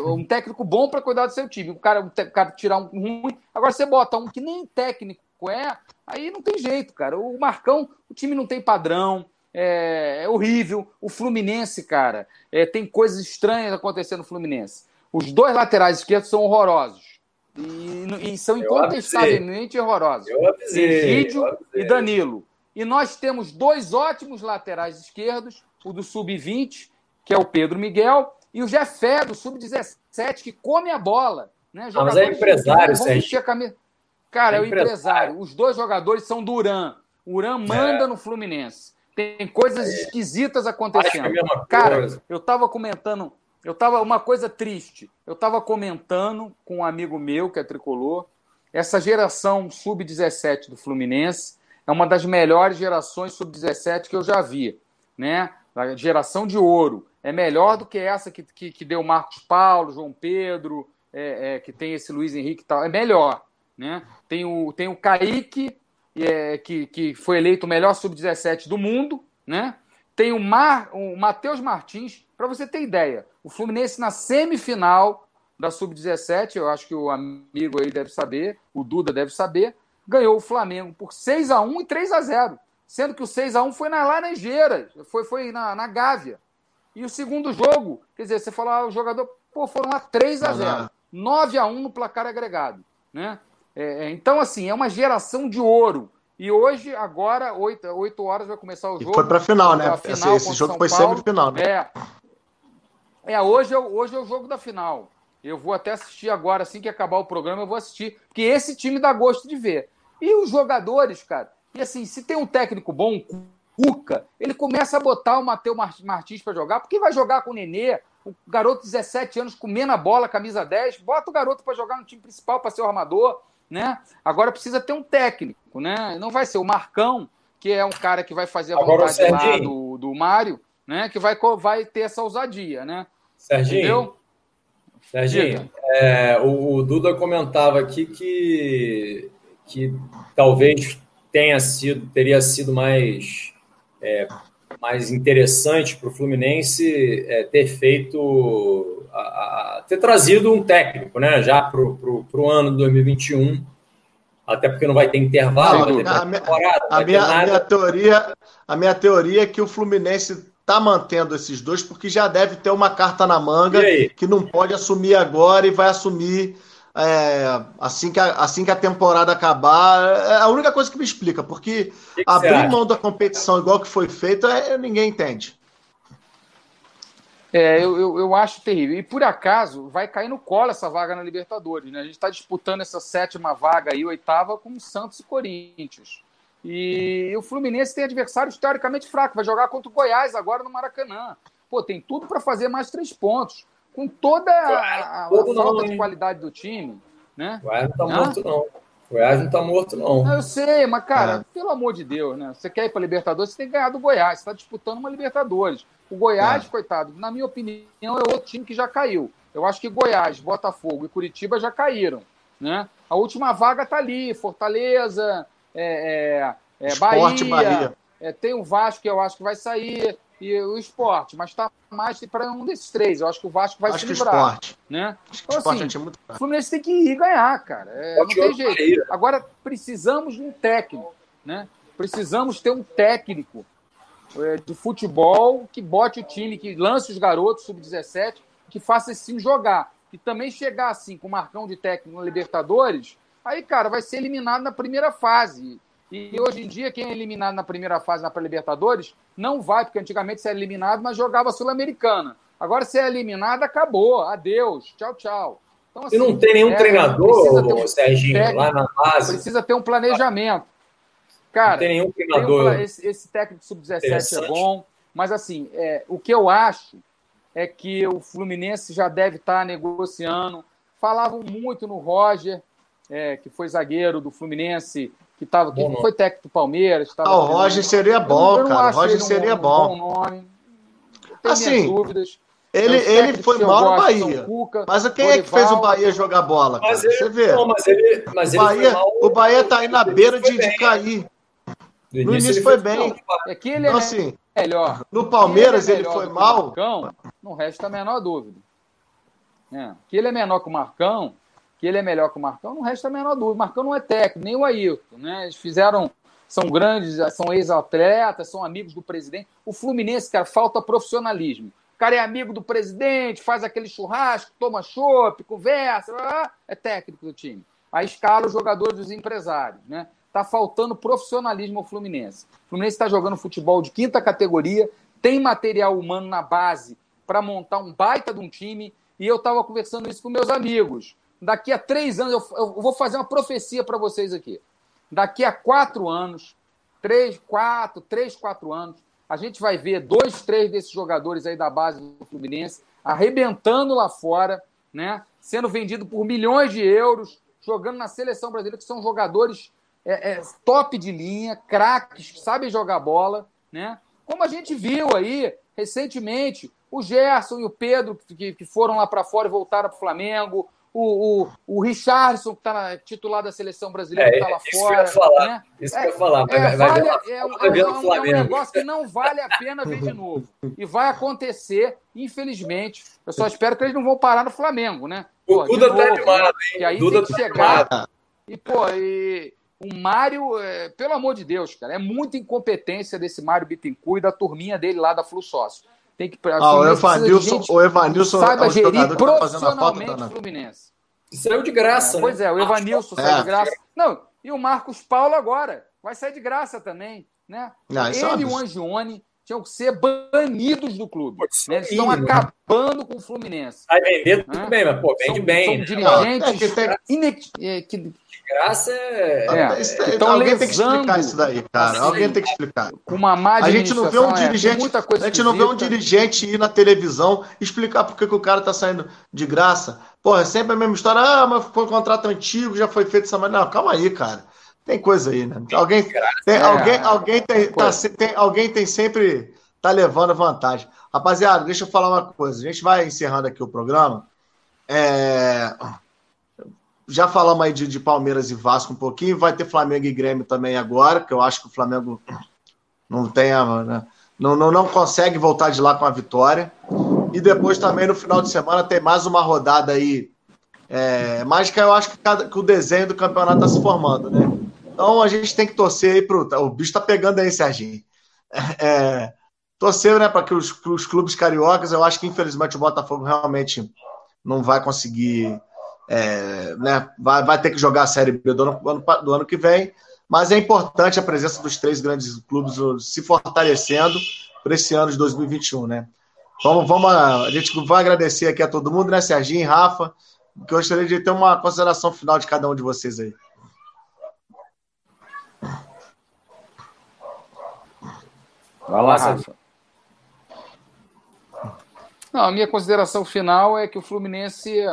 [SPEAKER 2] Um técnico bom para cuidar do seu time. O cara, o cara tirar um ruim. Agora você bota um que nem técnico é, aí não tem jeito, cara. O Marcão, o time não tem padrão. É, é horrível. O Fluminense, cara, é, tem coisas estranhas acontecendo no Fluminense. Os dois laterais esquerdos são horrorosos. E, e são incontestavelmente horrorosos. Eu avisei, e Danilo. E nós temos dois ótimos laterais esquerdos, o do sub-20, que é o Pedro Miguel, e o Jefé, do sub-17, que come a bola. Né?
[SPEAKER 3] Mas é empresário, Sérgio.
[SPEAKER 2] Cara, é, é o empresário. Os dois jogadores são do Uran. O Uran manda é. no Fluminense. Tem coisas é. esquisitas acontecendo. É Cara, eu estava comentando, eu tava uma coisa triste. Eu estava comentando com um amigo meu que é tricolor, essa geração sub-17 do Fluminense é uma das melhores gerações sub-17 que eu já vi, né? A geração de ouro é melhor do que essa que, que, que deu Marcos Paulo, João Pedro, é, é, que tem esse Luiz Henrique e tal. É melhor, né? Tem o tem o Kaique é, que, que foi eleito o melhor sub-17 do mundo, né? Tem o, Mar, o Matheus Martins, para você ter ideia, o Fluminense na semifinal da sub-17, eu acho que o amigo aí deve saber, o Duda deve saber, ganhou o Flamengo por 6 a 1 e 3 a 0 sendo que o 6 a 1 foi na Laranjeiras, foi, foi na, na Gávea. E o segundo jogo, quer dizer, você falou, ah, o jogador, pô, foram lá 3 a 0 9 a 1 no placar agregado, né? É, é, então, assim, é uma geração de ouro. E hoje, agora, 8, 8 horas, vai começar o jogo. E
[SPEAKER 1] foi para final, né? Final, esse, esse jogo foi semifinal, né?
[SPEAKER 2] É, é hoje, é, hoje é o jogo da final. Eu vou até assistir agora, assim que acabar o programa, eu vou assistir. Porque esse time dá gosto de ver. E os jogadores, cara, e assim, se tem um técnico bom, Cuca, ele começa a botar o Matheus Martins para jogar, porque vai jogar com o Nenê, o garoto de 17 anos comendo a bola, camisa 10, bota o garoto para jogar no time principal, para ser o armador né? Agora precisa ter um técnico, né? Não vai ser o Marcão, que é um cara que vai fazer a vontade do, do Mário, né? Que vai, vai ter essa ousadia, né?
[SPEAKER 3] Serginho, Entendeu? Serginho, é, o, o, Duda comentava aqui que, que talvez tenha sido, teria sido mais, é, mais interessante para o Fluminense é, ter feito a, a ter trazido um técnico, né? Já para o ano de 2021, até porque não vai ter intervalo, não, vai ter
[SPEAKER 1] a, temporada. A, minha, a, minha teoria, a minha teoria é que o Fluminense está mantendo esses dois porque já deve ter uma carta na manga que não pode assumir agora e vai assumir é, assim, que a, assim que a temporada acabar. É a única coisa que me explica, porque que que abrir mão da competição igual que foi feito, é, ninguém entende.
[SPEAKER 2] É, eu, eu, eu, acho terrível. E por acaso vai cair no colo essa vaga na Libertadores. Né? A gente está disputando essa sétima vaga aí, oitava, com Santos e Corinthians. E o Fluminense tem adversários teoricamente fracos. Vai jogar contra o Goiás agora no Maracanã. Pô, tem tudo para fazer mais três pontos. Com toda a, a, a falta não, de qualidade do time. Né?
[SPEAKER 3] O Goiás não tá morto, não. O Goiás não tá morto, não.
[SPEAKER 2] Eu sei, mas, cara, é. pelo amor de Deus, né? Você quer ir para Libertadores, você tem que ganhar do Goiás. Você está disputando uma Libertadores. O Goiás, é. coitado, na minha opinião, é outro time que já caiu. Eu acho que Goiás, Botafogo e Curitiba já caíram. Né? A última vaga está ali, Fortaleza, é, é, é Bahia, Bahia. É, tem o Vasco que eu acho que vai sair, e o esporte, mas está mais para um desses três. Eu acho que o Vasco vai acho se livrar. Esporte. Né? Acho que então, assim, é muito o Fluminense tem que ir ganhar, cara. É, não tem jeito. Agora, precisamos de um técnico. Né? Precisamos ter um técnico é, de futebol que bote o time, que lance os garotos sub-17, que faça esse time jogar. E também chegar assim, com o Marcão de técnico no Libertadores, aí, cara, vai ser eliminado na primeira fase. E hoje em dia, quem é eliminado na primeira fase na Libertadores não vai, porque antigamente você era eliminado, mas jogava Sul-Americana. Agora, se é eliminado, acabou. Adeus. Tchau, tchau.
[SPEAKER 3] Então, assim, e não tem nenhum é, treinador, um Serginho, técnico, lá na base.
[SPEAKER 2] Precisa ter um planejamento. Cara, não tem nenhum treinador. Tem um, esse, esse, técnico sub-17 é bom, mas assim, é, o que eu acho é que o Fluminense já deve estar negociando. Falavam muito no Roger, é, que foi zagueiro do Fluminense, que, tava, que foi técnico do Palmeiras.
[SPEAKER 1] Ah, o Roger seria bom, eu, eu cara. O Roger seria um, bom. Um bom nome. assim, dúvidas. Ele, ele foi mal no Bahia. Cuca, mas quem Dorival, é que fez o Bahia jogar bola? Mas ele, Você vê. Não, mas ele, mas o, Bahia, mal, o Bahia tá aí na beira de, de cair. No início, no início foi bem.
[SPEAKER 2] É que ele então, é assim, melhor.
[SPEAKER 1] No Palmeiras ele, é ele foi mal.
[SPEAKER 2] Marcão, não resta a menor dúvida. né? que ele é menor que o Marcão, que ele é melhor que o Marcão, não resta a menor dúvida. O Marcão não é técnico, nem o Ailton. Né? Eles fizeram, são grandes, são ex-atletas, são amigos do presidente. O Fluminense, cara, falta profissionalismo. O cara é amigo do presidente, faz aquele churrasco, toma chopp, conversa, é técnico do time. Aí escala os jogadores dos empresários, né? Tá faltando profissionalismo ao Fluminense. O Fluminense está jogando futebol de quinta categoria, tem material humano na base para montar um baita de um time. E eu estava conversando isso com meus amigos. Daqui a três anos, eu, eu vou fazer uma profecia para vocês aqui. Daqui a quatro anos, três, quatro, três, quatro anos, a gente vai ver dois, três desses jogadores aí da base do Fluminense arrebentando lá fora, né? Sendo vendido por milhões de euros, jogando na seleção brasileira, que são jogadores é, é, top de linha, craques, sabem jogar bola, né? Como a gente viu aí recentemente, o Gerson e o Pedro, que, que foram lá para fora e voltaram para o Flamengo, o, o, o Richardson, que está titular da seleção brasileira,
[SPEAKER 3] é,
[SPEAKER 2] que está lá fora.
[SPEAKER 3] Que falar, né? Isso que eu ia falar.
[SPEAKER 2] É, vai, vai é, é, um, é um negócio que não vale a pena ver de novo. E vai acontecer, infelizmente. Eu só espero que eles não vão parar no Flamengo, né?
[SPEAKER 3] Pô, o Duda de tá animado, hein?
[SPEAKER 2] Que aí Duda tem que tá chegar. Animado. E, pô, e o Mário, é, pelo amor de Deus, cara, é muita incompetência desse Mário Bittencourt e da turminha dele lá da Flu Sócio. Tem que,
[SPEAKER 1] ah, o Evanilson, o Evanilson
[SPEAKER 2] saiba é gerir profissionalmente tá o Fluminense.
[SPEAKER 3] Saiu de graça.
[SPEAKER 2] É, pois é, o Evanilson é. saiu de graça. Não, e o Marcos Paulo agora vai sair de graça também. Né? Não, Ele é e o Angione tinham que ser banidos do clube. Pô, né? Eles estão acabando com o Fluminense.
[SPEAKER 3] Vai vender tudo bem, mas pô, vende
[SPEAKER 2] são,
[SPEAKER 3] bem.
[SPEAKER 2] São dirigentes não, é que, tem... que,
[SPEAKER 3] graça é.
[SPEAKER 1] é então, alguém tem que explicar isso daí, cara. Assim, alguém tem que explicar.
[SPEAKER 2] Uma má
[SPEAKER 1] a gente não vê um é, dirigente. É, a gente não vê um dirigente ir na televisão explicar por que, que o cara tá saindo de graça. Pô, é sempre a mesma história. Ah, mas foi um contrato antigo, já foi feito essa maneira. Não, calma aí, cara. Tem coisa aí, né? Alguém tem, é, alguém, alguém tem, tá, tem, alguém tem sempre tá levando vantagem. Rapaziada, deixa eu falar uma coisa. A gente vai encerrando aqui o programa. É já falamos aí de, de, Palmeiras e Vasco um pouquinho, vai ter Flamengo e Grêmio também agora, que eu acho que o Flamengo não tem a, né, não, não, não consegue voltar de lá com a vitória. E depois também no final de semana tem mais uma rodada aí é, mágica, eu acho que, cada, que o desenho do campeonato está se formando, né? Então a gente tem que torcer aí pro. O bicho tá pegando aí, Serginho. É, é torcer, né, para que os, os clubes cariocas, eu acho que infelizmente o Botafogo realmente não vai conseguir é, né, vai, vai ter que jogar a Série B do ano, do ano que vem, mas é importante a presença dos três grandes clubes se fortalecendo para esse ano de 2021, né? Vamos, vamos a, a gente vai agradecer aqui a todo mundo, né, Serginho, Rafa, que eu gostaria de ter uma consideração final de cada um de vocês aí.
[SPEAKER 2] Vai lá, Rafa. Não, a minha consideração final é que o Fluminense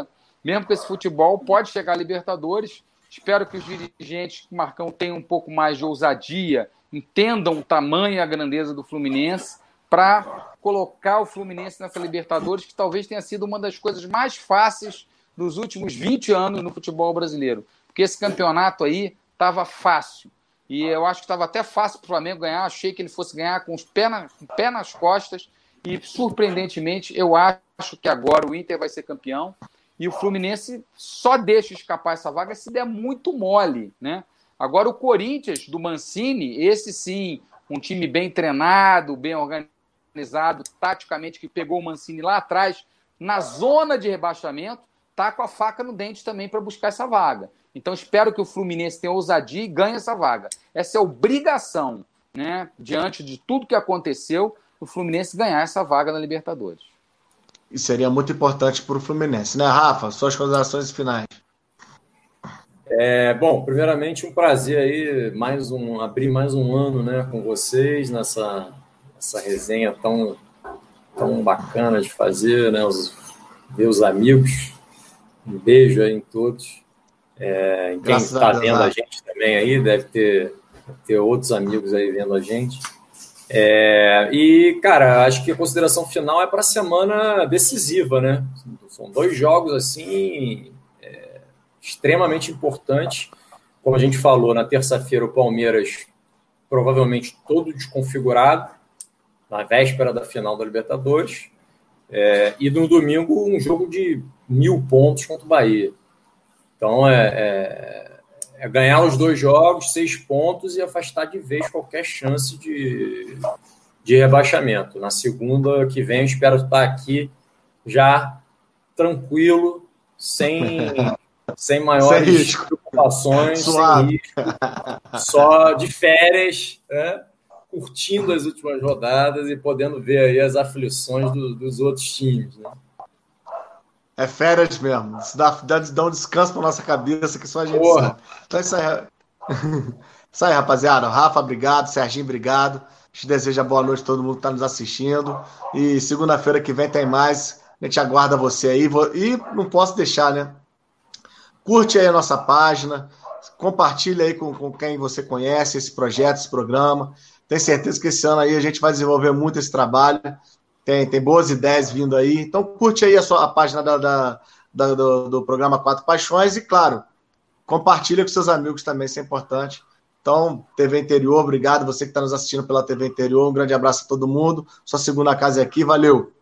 [SPEAKER 2] mesmo com esse futebol, pode chegar a Libertadores. Espero que os dirigentes, Marcão, tenham um pouco mais de ousadia, entendam o tamanho e a grandeza do Fluminense para colocar o Fluminense nessa Libertadores, que talvez tenha sido uma das coisas mais fáceis dos últimos 20 anos no futebol brasileiro. Porque esse campeonato aí estava fácil. E eu acho que estava até fácil para o Flamengo ganhar. Achei que ele fosse ganhar com os pés na, pé nas costas. E, surpreendentemente, eu acho que agora o Inter vai ser campeão. E o Fluminense só deixa escapar essa vaga se der muito mole, né? Agora o Corinthians do Mancini, esse sim, um time bem treinado, bem organizado, taticamente que pegou o Mancini lá atrás, na zona de rebaixamento, tá com a faca no dente também para buscar essa vaga. Então espero que o Fluminense tenha ousadia e ganhe essa vaga. Essa é obrigação, né? Diante de tudo que aconteceu, o Fluminense ganhar essa vaga na Libertadores.
[SPEAKER 1] E seria muito importante para o Fluminense, né, Rafa? Suas considerações finais.
[SPEAKER 3] É, bom, primeiramente um prazer aí, mais um, abrir mais um ano né, com vocês nessa, nessa resenha tão, tão bacana de fazer, né? Os meus amigos. Um beijo aí em todos. É, em quem está vendo a gente também aí, deve ter, ter outros amigos aí vendo a gente. É, e, cara, acho que a consideração final é para a semana decisiva, né? São dois jogos, assim, é, extremamente importantes. Como a gente falou, na terça-feira o Palmeiras provavelmente todo desconfigurado, na véspera da final da Libertadores. É, e no domingo, um jogo de mil pontos contra o Bahia. Então, é, é, é, ganhar os dois jogos, seis pontos e afastar de vez qualquer chance de, de rebaixamento. Na segunda que vem, eu espero estar aqui já tranquilo, sem, sem maiores sem preocupações, sem risco, só de férias, né? curtindo as últimas rodadas e podendo ver aí as aflições do, dos outros times. Né?
[SPEAKER 1] É férias mesmo. Isso dá, dá, dá um descanso para nossa cabeça, que só a gente Porra. sabe. Então é isso aí. isso aí, rapaziada. Rafa, obrigado. Serginho, obrigado. Te deseja boa noite a todo mundo que está nos assistindo. E segunda-feira que vem tem mais. A gente aguarda você aí. E não posso deixar, né? Curte aí a nossa página. Compartilha aí com, com quem você conhece esse projeto, esse programa. Tenho certeza que esse ano aí a gente vai desenvolver muito esse trabalho. Tem, tem boas ideias vindo aí. Então curte aí a, sua, a página da, da, da do, do, programa Quatro Paixões e, claro, compartilha com seus amigos também, isso é importante. Então, TV Interior, obrigado. Você que está nos assistindo pela TV Interior, um grande abraço a todo mundo. Sua segunda casa é aqui, valeu!